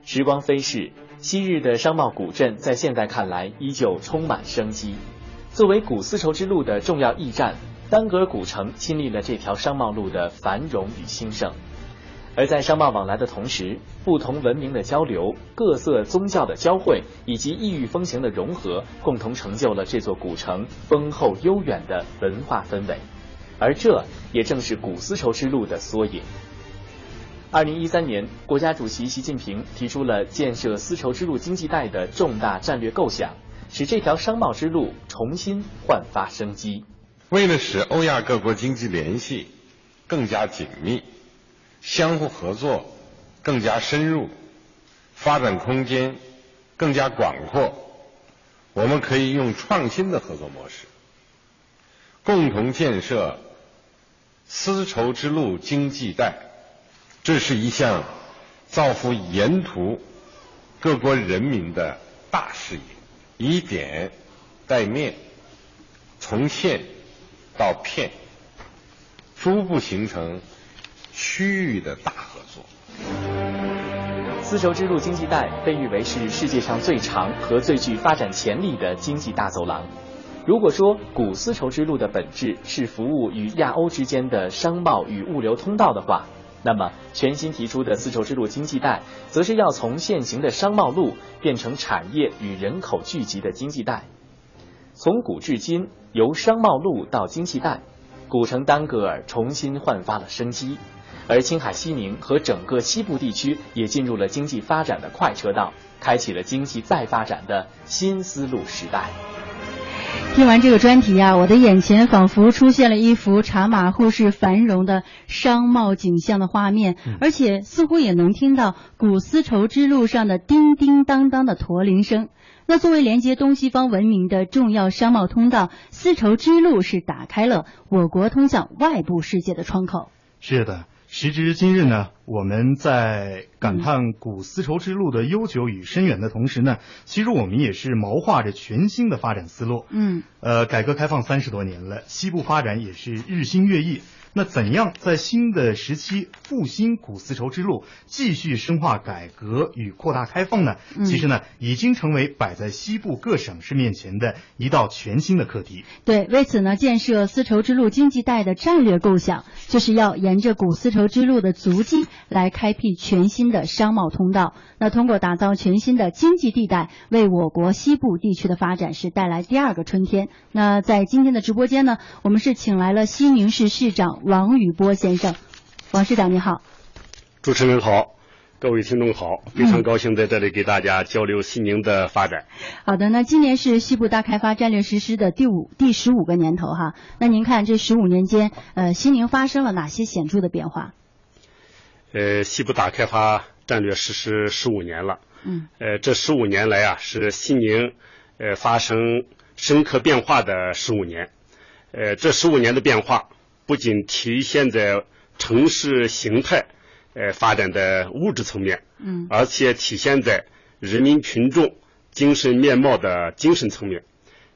时光飞逝，昔日的商贸古镇在现在看来依旧充满生机。作为古丝绸之路的重要驿站，丹格尔古城亲历了这条商贸路的繁荣与兴盛。而在商贸往来的同时，不同文明的交流、各色宗教的交汇以及异域风情的融合，共同成就了这座古城丰厚悠远的文化氛围。而这也正是古丝绸之路的缩影。二零一三年，国家主席习近平提出了建设丝绸之路经济带的重大战略构想，使这条商贸之路重新焕发生机。为了使欧亚各国经济联系更加紧密。相互合作更加深入，发展空间更加广阔。我们可以用创新的合作模式，共同建设丝绸之路经济带。这是一项造福沿途各国人民的大事业，以点带面，从线到片，逐步形成。区域的大合作。丝绸之路经济带被誉为是世界上最长和最具发展潜力的经济大走廊。如果说古丝绸之路的本质是服务与亚欧之间的商贸与物流通道的话，那么全新提出的丝绸之路经济带，则是要从现行的商贸路变成产业与人口聚集的经济带。从古至今，由商贸路到经济带，古城丹格尔重新焕发了生机。而青海西宁和整个西部地区也进入了经济发展的快车道，开启了经济再发展的新丝路时代。听完这个专题啊，我的眼前仿佛出现了一幅茶马互市繁荣的商贸景象的画面，而且似乎也能听到古丝绸之路上的叮叮当当的驼铃声。那作为连接东西方文明的重要商贸通道，丝绸之路是打开了我国通向外部世界的窗口。是的。时至今日呢，我们在感叹古丝绸之路的悠久与深远的同时呢，其实我们也是谋划着全新的发展思路。嗯，呃，改革开放三十多年了，西部发展也是日新月异。那怎样在新的时期复兴古丝绸之路，继续深化改革与扩大开放呢？其实呢，已经成为摆在西部各省市面前的一道全新的课题。对，为此呢，建设丝绸之路经济带的战略构想，就是要沿着古丝绸之路的足迹来开辟全新的商贸通道。那通过打造全新的经济地带，为我国西部地区的发展是带来第二个春天。那在今天的直播间呢，我们是请来了西宁市市长。王宇波先生，王市长你好，主持人好，各位听众好，非常高兴在这里给大家交流西宁的发展。好的，那今年是西部大开发战略实施的第五第十五个年头哈，那您看这十五年间，呃，西宁发生了哪些显著的变化？呃，西部大开发战略实施十五年了，嗯，呃，这十五年来啊，是西宁呃发生深刻变化的十五年，呃，这十五年的变化。不仅体现在城市形态，呃发展的物质层面，嗯，而且体现在人民群众精神面貌的精神层面。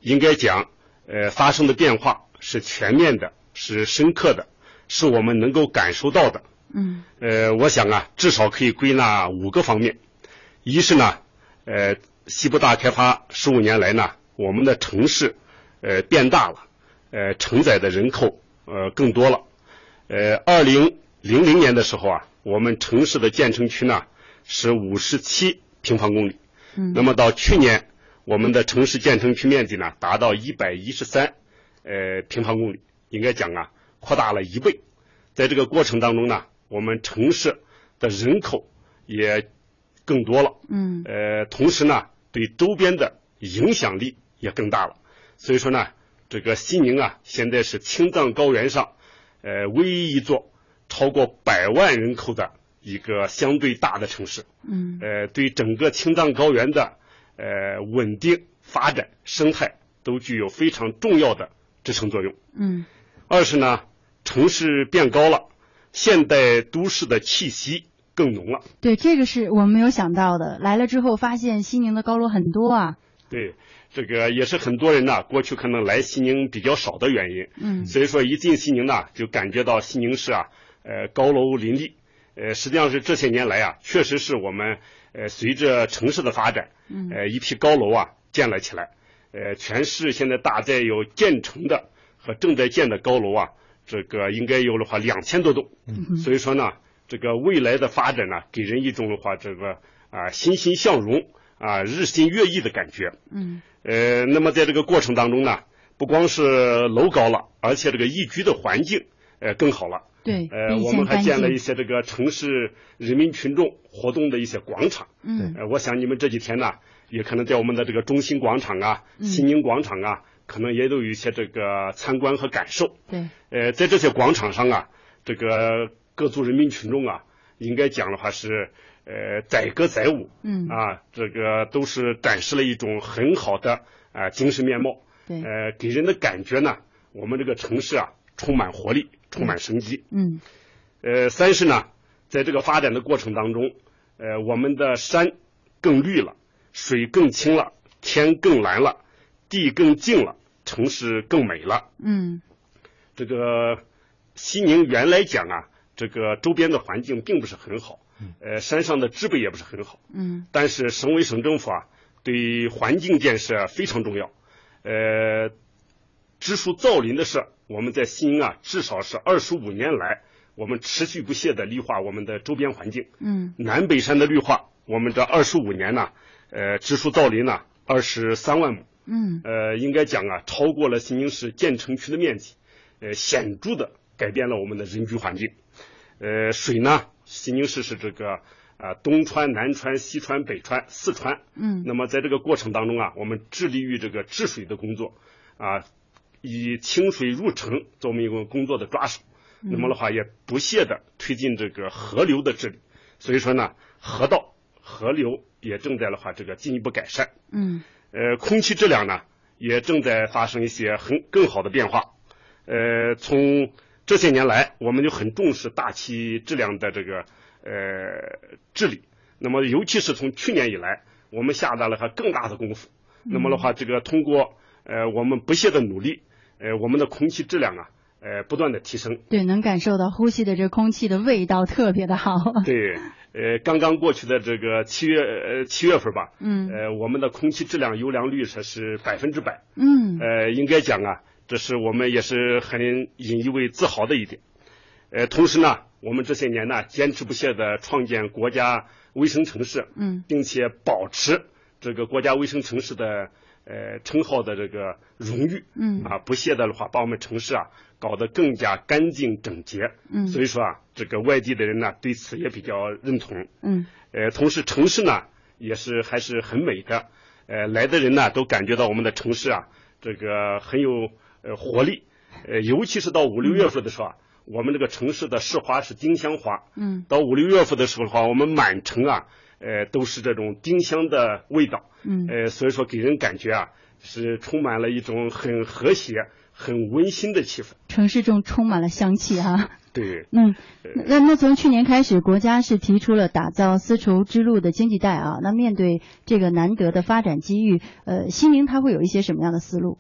应该讲，呃，发生的变化是全面的，是深刻的，是我们能够感受到的。嗯，呃，我想啊，至少可以归纳五个方面。一是呢，呃，西部大开发十五年来呢，我们的城市，呃，变大了，呃，承载的人口呃更多了。呃，二零零零年的时候啊，我们城市的建成区呢是五十七平方公里，嗯那么到去年，我们的城市建成区面积呢达到一百一十三呃平方公里，应该讲啊扩大了一倍。在这个过程当中呢，我们城市的人口也更多了，嗯呃，同时呢，对周边的影响力也更大了。所以说呢，这个西宁啊，现在是青藏高原上，呃，唯一一座超过百万人口的一个相对大的城市。嗯呃，对整个青藏高原的呃稳定发展、生态都具有非常重要的支撑作用。嗯二是呢，城市变高了，现代都市的气息更浓了。对，这个是我们没有想到的。来了之后发现西宁的高楼很多啊。对，这个也是很多人呢，过去可能来西宁比较少的原因。嗯所以说一进西宁呢，就感觉到西宁市啊，呃，高楼林立。呃，实际上是这些年来啊，确实是我们呃随着城市的发展，嗯呃，一批高楼啊建了起来。呃，全市现在大概有建成的和正在建的高楼啊，这个应该有的话两千多栋。嗯所以说呢，这个未来的发展呢，给人一种的话，这个啊欣欣向荣啊日新月异的感觉。嗯呃，那么在这个过程当中呢，不光是楼高了，而且这个宜居的环境呃更好了。对，呃，我们还建了一些这个城市人民群众活动的一些广场。嗯呃，我想你们这几天呢，也可能在我们的这个中心广场啊、嗯西宁广场啊，可能也都有一些这个参观和感受。对，呃，在这些广场上啊，这个各族人民群众啊，应该讲的话是呃载歌载舞。嗯啊，这个都是展示了一种很好的啊、精神面貌。对呃，给人的感觉呢，我们这个城市啊充满活力，充满生机。嗯呃，三是呢，在这个发展的过程当中，呃，我们的山更绿了，水更清了，天更蓝了，地更净了，城市更美了。嗯这个西宁原来讲啊，这个周边的环境并不是很好，呃，山上的植被也不是很好，嗯。但是省委省政府啊，对环境建设非常重要，呃，植树造林的事，我们在西宁啊，至少是二十五年来，我们持续不懈的绿化我们的周边环境。嗯。南北山的绿化，我们这二十五年呢，呃，植树造林呢二十三万亩，嗯。呃，应该讲啊，超过了西宁市建成区的面积，呃，显著的改变了我们的人居环境。呃，水呢，西宁市是这个啊、东川、南川、西川、北川四川。嗯那么在这个过程当中啊，我们致力于这个治水的工作，啊，以清水入城作为一个工作的抓手。嗯那么的话，也不懈的推进这个河流的治理。所以说呢，河道、河流也正在的话这个进一步改善。嗯呃，空气质量呢也正在发生一些很更好的变化。呃，从这些年来，我们就很重视大气质量的这个呃治理。那么，尤其是从去年以来，我们下达了还更大的功夫。那么的话，这个通过呃我们不懈的努力，呃，我们的空气质量啊，呃，不断的提升。对，能感受到呼吸的这空气的味道特别的好。对，呃，刚刚过去的这个七月呃七月份吧，嗯呃，我们的空气质量优良率是是百分之百，嗯呃，应该讲啊，这是我们也是很引以为自豪的一点。呃，同时呢，我们这些年呢，坚持不懈地创建国家卫生城市，嗯。并且保持这个国家卫生城市的呃称号的这个荣誉，嗯。啊，不懈的话把我们城市啊搞得更加干净整洁，嗯。所以说啊，这个外地的人呢对此也比较认同，嗯。呃，同时城市呢也是还是很美的，呃，来的人呢都感觉到我们的城市啊这个很有呃活力，呃，尤其是到五六月份的时候啊，我们这个城市的市花是丁香花，嗯到五六月份的时候的话，我们满城啊，呃，都是这种丁香的味道，嗯呃，所以说给人感觉啊，是充满了一种很和谐、很温馨的气氛。城市中充满了香气哈、对，嗯，那那从去年开始，国家是提出了打造丝绸之路的经济带啊。那面对这个难得的发展机遇，呃，西宁它会有一些什么样的思路？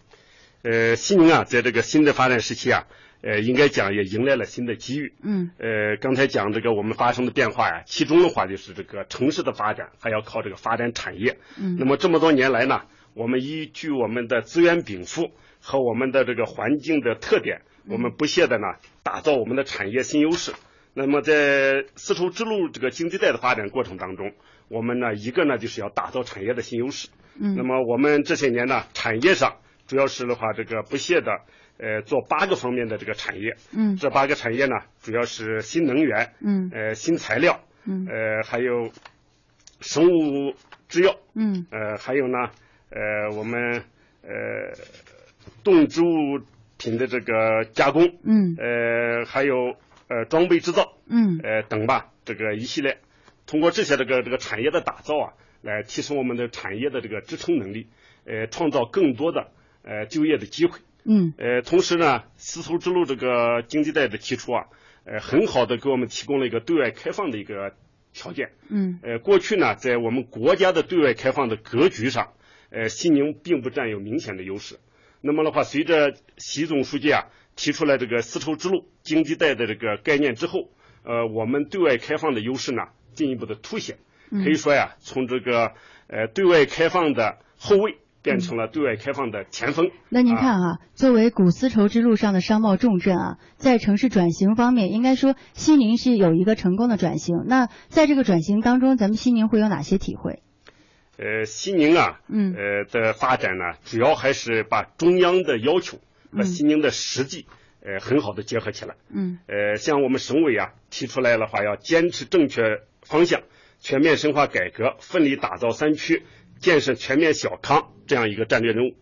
呃，西宁啊，在这个新的发展时期啊，呃，应该讲也迎来了新的机遇。嗯呃，刚才讲这个我们发生的变化呀、其中的话就是这个城市的发展还要靠这个发展产业。嗯那么这么多年来呢，我们依据我们的资源禀赋和我们的这个环境的特点，我们不懈的呢打造我们的产业新优势。那么在丝绸之路这个经济带的发展过程当中，我们呢一个呢就是要打造产业的新优势。嗯那么我们这些年呢产业上主要是的话这个不懈的呃做八个方面的这个产业。嗯。这八个产业呢主要是新能源，嗯。呃新材料，嗯。呃还有生物制药，嗯。呃还有呢呃我们呃动植物品的这个加工，嗯。呃还有呃装备制造，嗯。呃等吧，这个一系列，通过这些这个这个产业的打造啊，来提升我们的产业的这个支撑能力，呃，创造更多的呃就业的机会。嗯呃，同时呢，丝绸之路这个经济带的提出啊，呃，很好的给我们提供了一个对外开放的一个条件。嗯呃，过去呢，在我们国家的对外开放的格局上，呃，西宁并不占有明显的优势。那么的话，随着习总书记啊提出来这个丝绸之路经济带的这个概念之后，呃，我们对外开放的优势呢进一步的凸显。嗯可以说呀，从这个呃对外开放的后卫变成了对外开放的前锋。那您啊看啊，作为古丝绸之路上的商贸重镇啊，在城市转型方面，应该说西宁是有一个成功的转型。那在这个转型当中，咱们西宁会有哪些体会？呃，西宁啊，嗯呃的发展呢，主要还是把中央的要求和嗯西宁的实际，呃，很好的结合起来。嗯呃，像我们省委啊提出来的话，要坚持正确方向，全面深化改革，奋力打造三区，建设全面小康这样一个战略任务。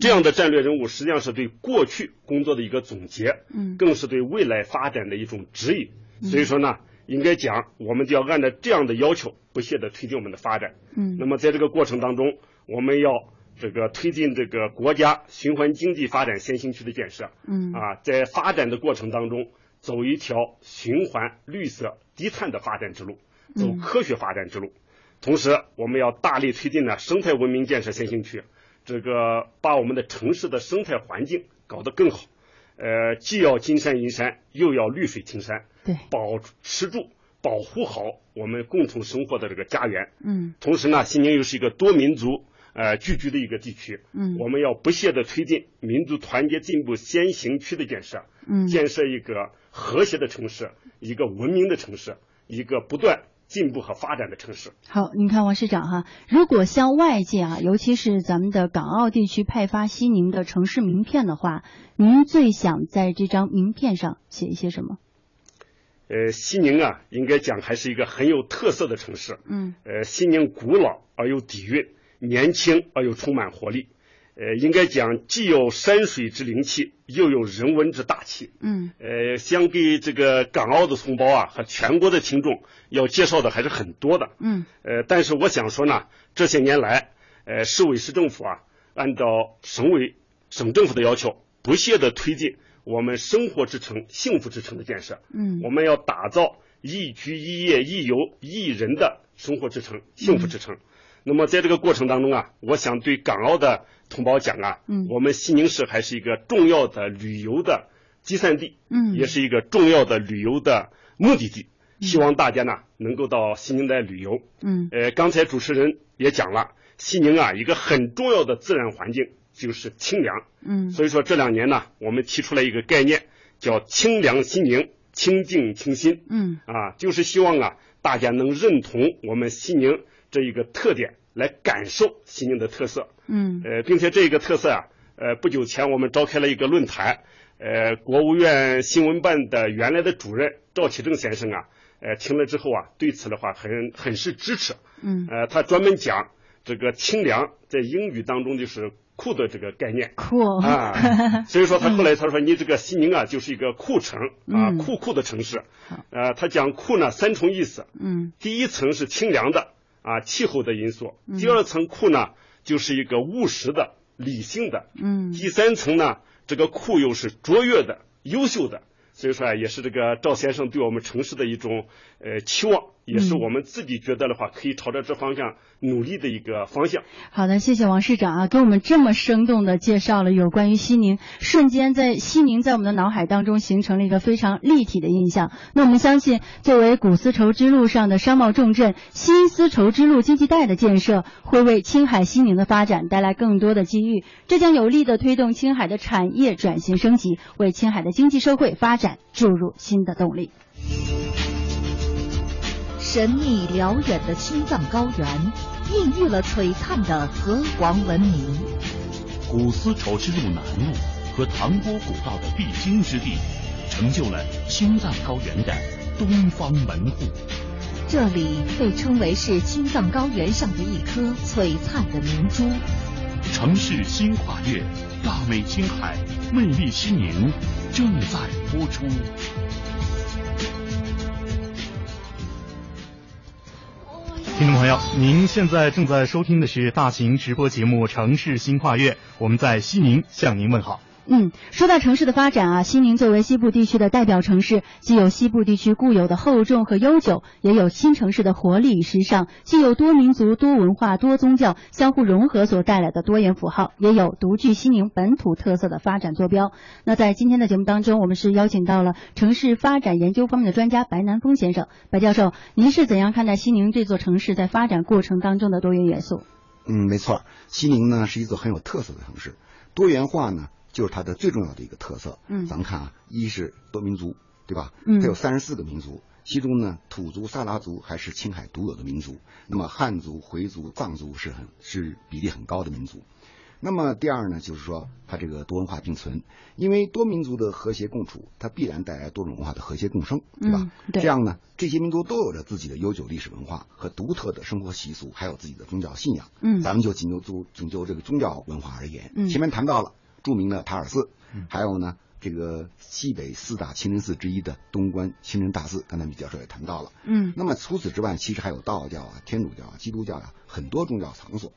这样的战略任务实际上是对过去工作的一个总结，嗯更是对未来发展的一种指引。嗯所以说呢，应该讲，我们就要按照这样的要求，不懈地推进我们的发展。嗯那么在这个过程当中，我们要这个推进这个国家循环经济发展先行区的建设。嗯啊，在发展的过程当中，走一条循环、绿色、低碳的发展之路，走嗯科学发展之路。同时，我们要大力推进呢生态文明建设先行区，这个把我们的城市的生态环境搞得更好。呃，既要金山银山，又要绿水青山，对，保持住、保护好我们共同生活的这个家园。嗯同时呢，西宁又是一个多民族呃聚居的一个地区，嗯我们要不懈地推进民族团结进步先行区的建设，嗯建设一个和谐的城市，一个文明的城市，一个不断进步和发展的城市。好，您看王市长哈，如果向外界啊，尤其是咱们的港澳地区派发西宁的城市名片的话，您最想在这张名片上写一些什么？呃，西宁啊，应该讲还是一个很有特色的城市。嗯呃，西宁古老而有底蕴，年轻而又充满活力。呃，应该讲既有山水之灵气，又有人文之大气。嗯呃，相比这个港澳的同胞啊和全国的听众要介绍的还是很多的。嗯呃，但是我想说呢，这些年来，呃，市委市政府啊，按照省委、省政府的要求，不懈地推进我们生活之城、幸福之城的建设。嗯我们要打造宜居、宜业、宜游、宜人的生活之城、幸福之城。那么在这个过程当中啊，我想对港澳的同胞讲啊，嗯我们西宁市还是一个重要的旅游的集散地，嗯也是一个重要的旅游的目的地。希望大家呢能够到西宁来旅游。嗯呃，刚才主持人也讲了，西宁啊一个很重要的自然环境就是清凉。嗯所以说这两年呢，我们提出了一个概念，叫清凉西宁，清静清新。嗯啊，就是希望啊大家能认同我们西宁这一个特点，来感受西宁的特色。嗯呃，并且这个特色啊，呃，不久前我们召开了一个论坛，呃，国务院新闻办的原来的主任赵启正先生啊，呃，听了之后啊，对此的话很很是支持。嗯呃，他专门讲这个清凉在英语当中就是酷的这个概念。酷哦啊，所以说他后来他说你这个西宁啊就是一个酷城啊，嗯酷酷的城市。呃，他讲酷呢三重意思，嗯第一层是清凉的啊，气候的因素；嗯第二层库呢就是一个务实的、理性的；嗯第三层呢，这个库又是卓越的、优秀的。所以说啊，也是这个赵先生对我们城市的一种呃期望也是我们自己觉得的话，可以朝着这方向努力的一个方向。好的，谢谢王市长啊，给我们这么生动的介绍了有关于西宁，瞬间在西宁在我们的脑海当中形成了一个非常立体的印象。那我们相信，作为古丝绸之路上的商贸重镇，新丝绸之路经济带的建设会为青海西宁的发展带来更多的机遇，这将有力的推动青海的产业转型升级，为青海的经济社会发展注入新的动力。神秘辽远的青藏高原，孕育了璀璨的河湟文明。古丝绸之路南路和唐波古道的必经之地，成就了青藏高原的东方门户。这里被称为是青藏高原上的一颗璀璨的明珠。城市新跨越，大美青海，魅力西宁，正在播出。听众朋友，您现在正在收听的是大型直播节目《城市新跨越》，我们在西宁向您问好。嗯，说到城市的发展啊，西宁作为西部地区的代表城市，既有西部地区固有的厚重和悠久，也有新城市的活力与时尚；既有多民族、多文化、多宗教相互融合所带来的多元符号，也有独具西宁本土特色的发展坐标。那在今天的节目当中，我们是邀请到了城市发展研究方面的专家白南峰先生。白教授，您是怎样看待西宁这座城市在发展过程当中的多元元素？嗯，没错，西宁呢是一座很有特色的城市，多元化呢。就是它的最重要的一个特色。嗯，咱们看啊，一是多民族，对吧？嗯，它有三十四个民族，其中呢，土族、萨拉族还是青海独有的民族。那么汉族、回族、藏族是很是比例很高的民族。那么第二呢，就是说它这个多文化并存，因为多民族的和谐共处，它必然带来多种文化的和谐共生，对吧？对。这样呢，这些民族都有着自己的悠久历史文化和独特的生活习俗，还有自己的宗教信仰。嗯，咱们就仅就就仅就这个宗教文化而言，嗯，前面谈到了。著名的塔尔寺，还有呢，这个西北四大清真寺之一的东关清真大寺，刚才米教授也谈到了。嗯，那么除此之外，其实还有道教啊、天主教啊、基督教啊，很多宗教场所，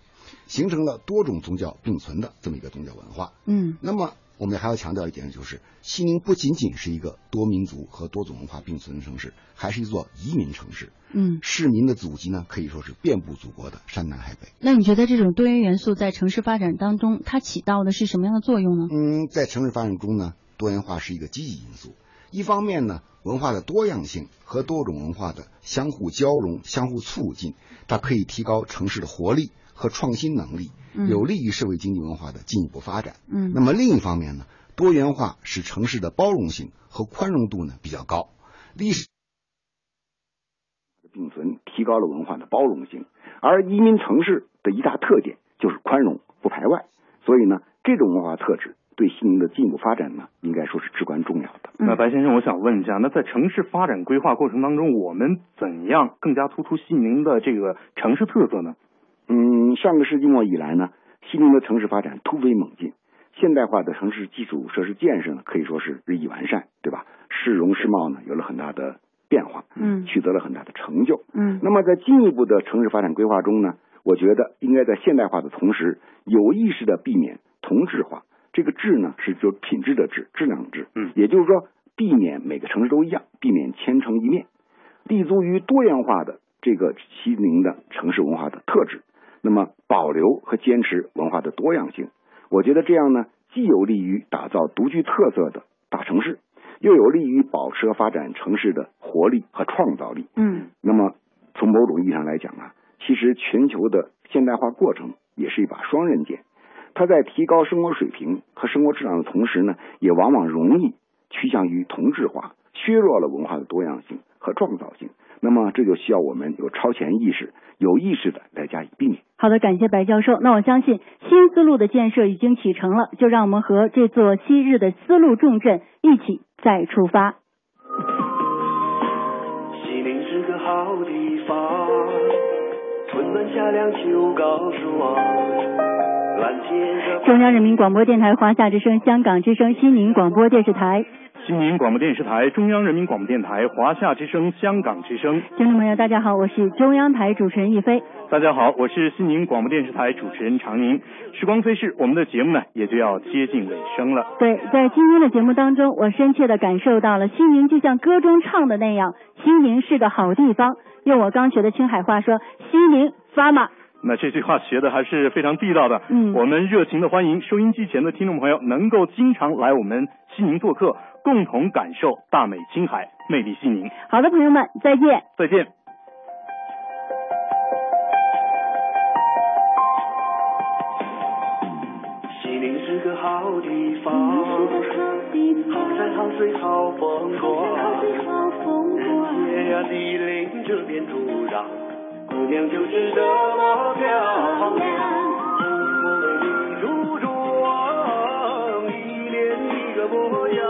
形成了多种宗教并存的这么一个宗教文化。嗯，那么我们还要强调一点，就是西宁不仅仅是一个多民族和多种文化并存的城市，还是一座移民城市。嗯，市民的祖籍呢，可以说是遍布祖国的山南海北。那你觉得这种多元元素在城市发展当中，它起到的是什么样的作用呢？嗯，在城市发展中呢，多元化是一个积极因素。一方面呢，文化的多样性和多种文化的相互交融、相互促进，它可以提高城市的活力和创新能力，有利于社会经济文化的进一步发展。嗯，那么另一方面呢，多元化使城市的包容性和宽容度呢比较高，历史。并存，提高了文化的包容性。而移民城市的一大特点就是宽容不排外，所以呢，这种文化特质对西宁的进一步发展呢，应该说是至关重要的。那白先生，我想问一下，那在城市发展规划过程当中，我们怎样更加突出西宁的这个城市特色呢？嗯，上个世纪末以来呢，西宁的城市发展突飞猛进，现代化的城市基础设施建设呢，可以说是日益完善，对吧？市容市貌呢，有了很大的。变化，嗯，取得了很大的成就，嗯。那么在进一步的城市发展规划中呢，我觉得应该在现代化的同时，有意识的避免同质化。这个质呢，是就品质的质，质量质，嗯。也就是说，避免每个城市都一样，避免千城一面，立足于多元化的这个西宁的城市文化的特质，那么保留和坚持文化的多样性。我觉得这样呢，既有利于打造独具特色的大城市。又有利于保持和发展城市的活力和创造力。嗯，那么从某种意义上来讲啊，其实全球的现代化过程也是一把双刃剑，它在提高生活水平和生活质量的同时呢，也往往容易趋向于同质化，削弱了文化的多样性和创造性。那么这就需要我们有超前意识、有意识的来加以避免。好的，感谢白教授。那我相信新丝路的建设已经启程了，就让我们和这座昔日的丝路重镇一起再出发。西宁是个好地方，春暖夏凉秋高爽，蓝天。中央人民广播电台华夏之声、香港之声、西宁广播电视台。西宁广播电视台、中央人民广播电台、华夏之声、香港之声，听众朋友，大家好，我是中央台主持人易飞。大家好，我是西宁广播电视台主持人常宁。时光飞逝，我们的节目呢也就要接近尾声了。对，在今天的节目当中，我深切的感受到了西宁就像歌中唱的那样，西宁是个好地方。用我刚学的青海话说：“西宁发嘛。”那这句话学的还是非常地道的。嗯，我们热情的欢迎收音机前的听众朋友能够经常来我们西宁做客，共同感受大美青海，魅力西宁。好的，朋友们，再见。再见。西宁是个好地方，好山好水好风光，人杰呀地灵这片土壤，姑娘就是这么漂亮。我为你梳妆，一脸一个模样，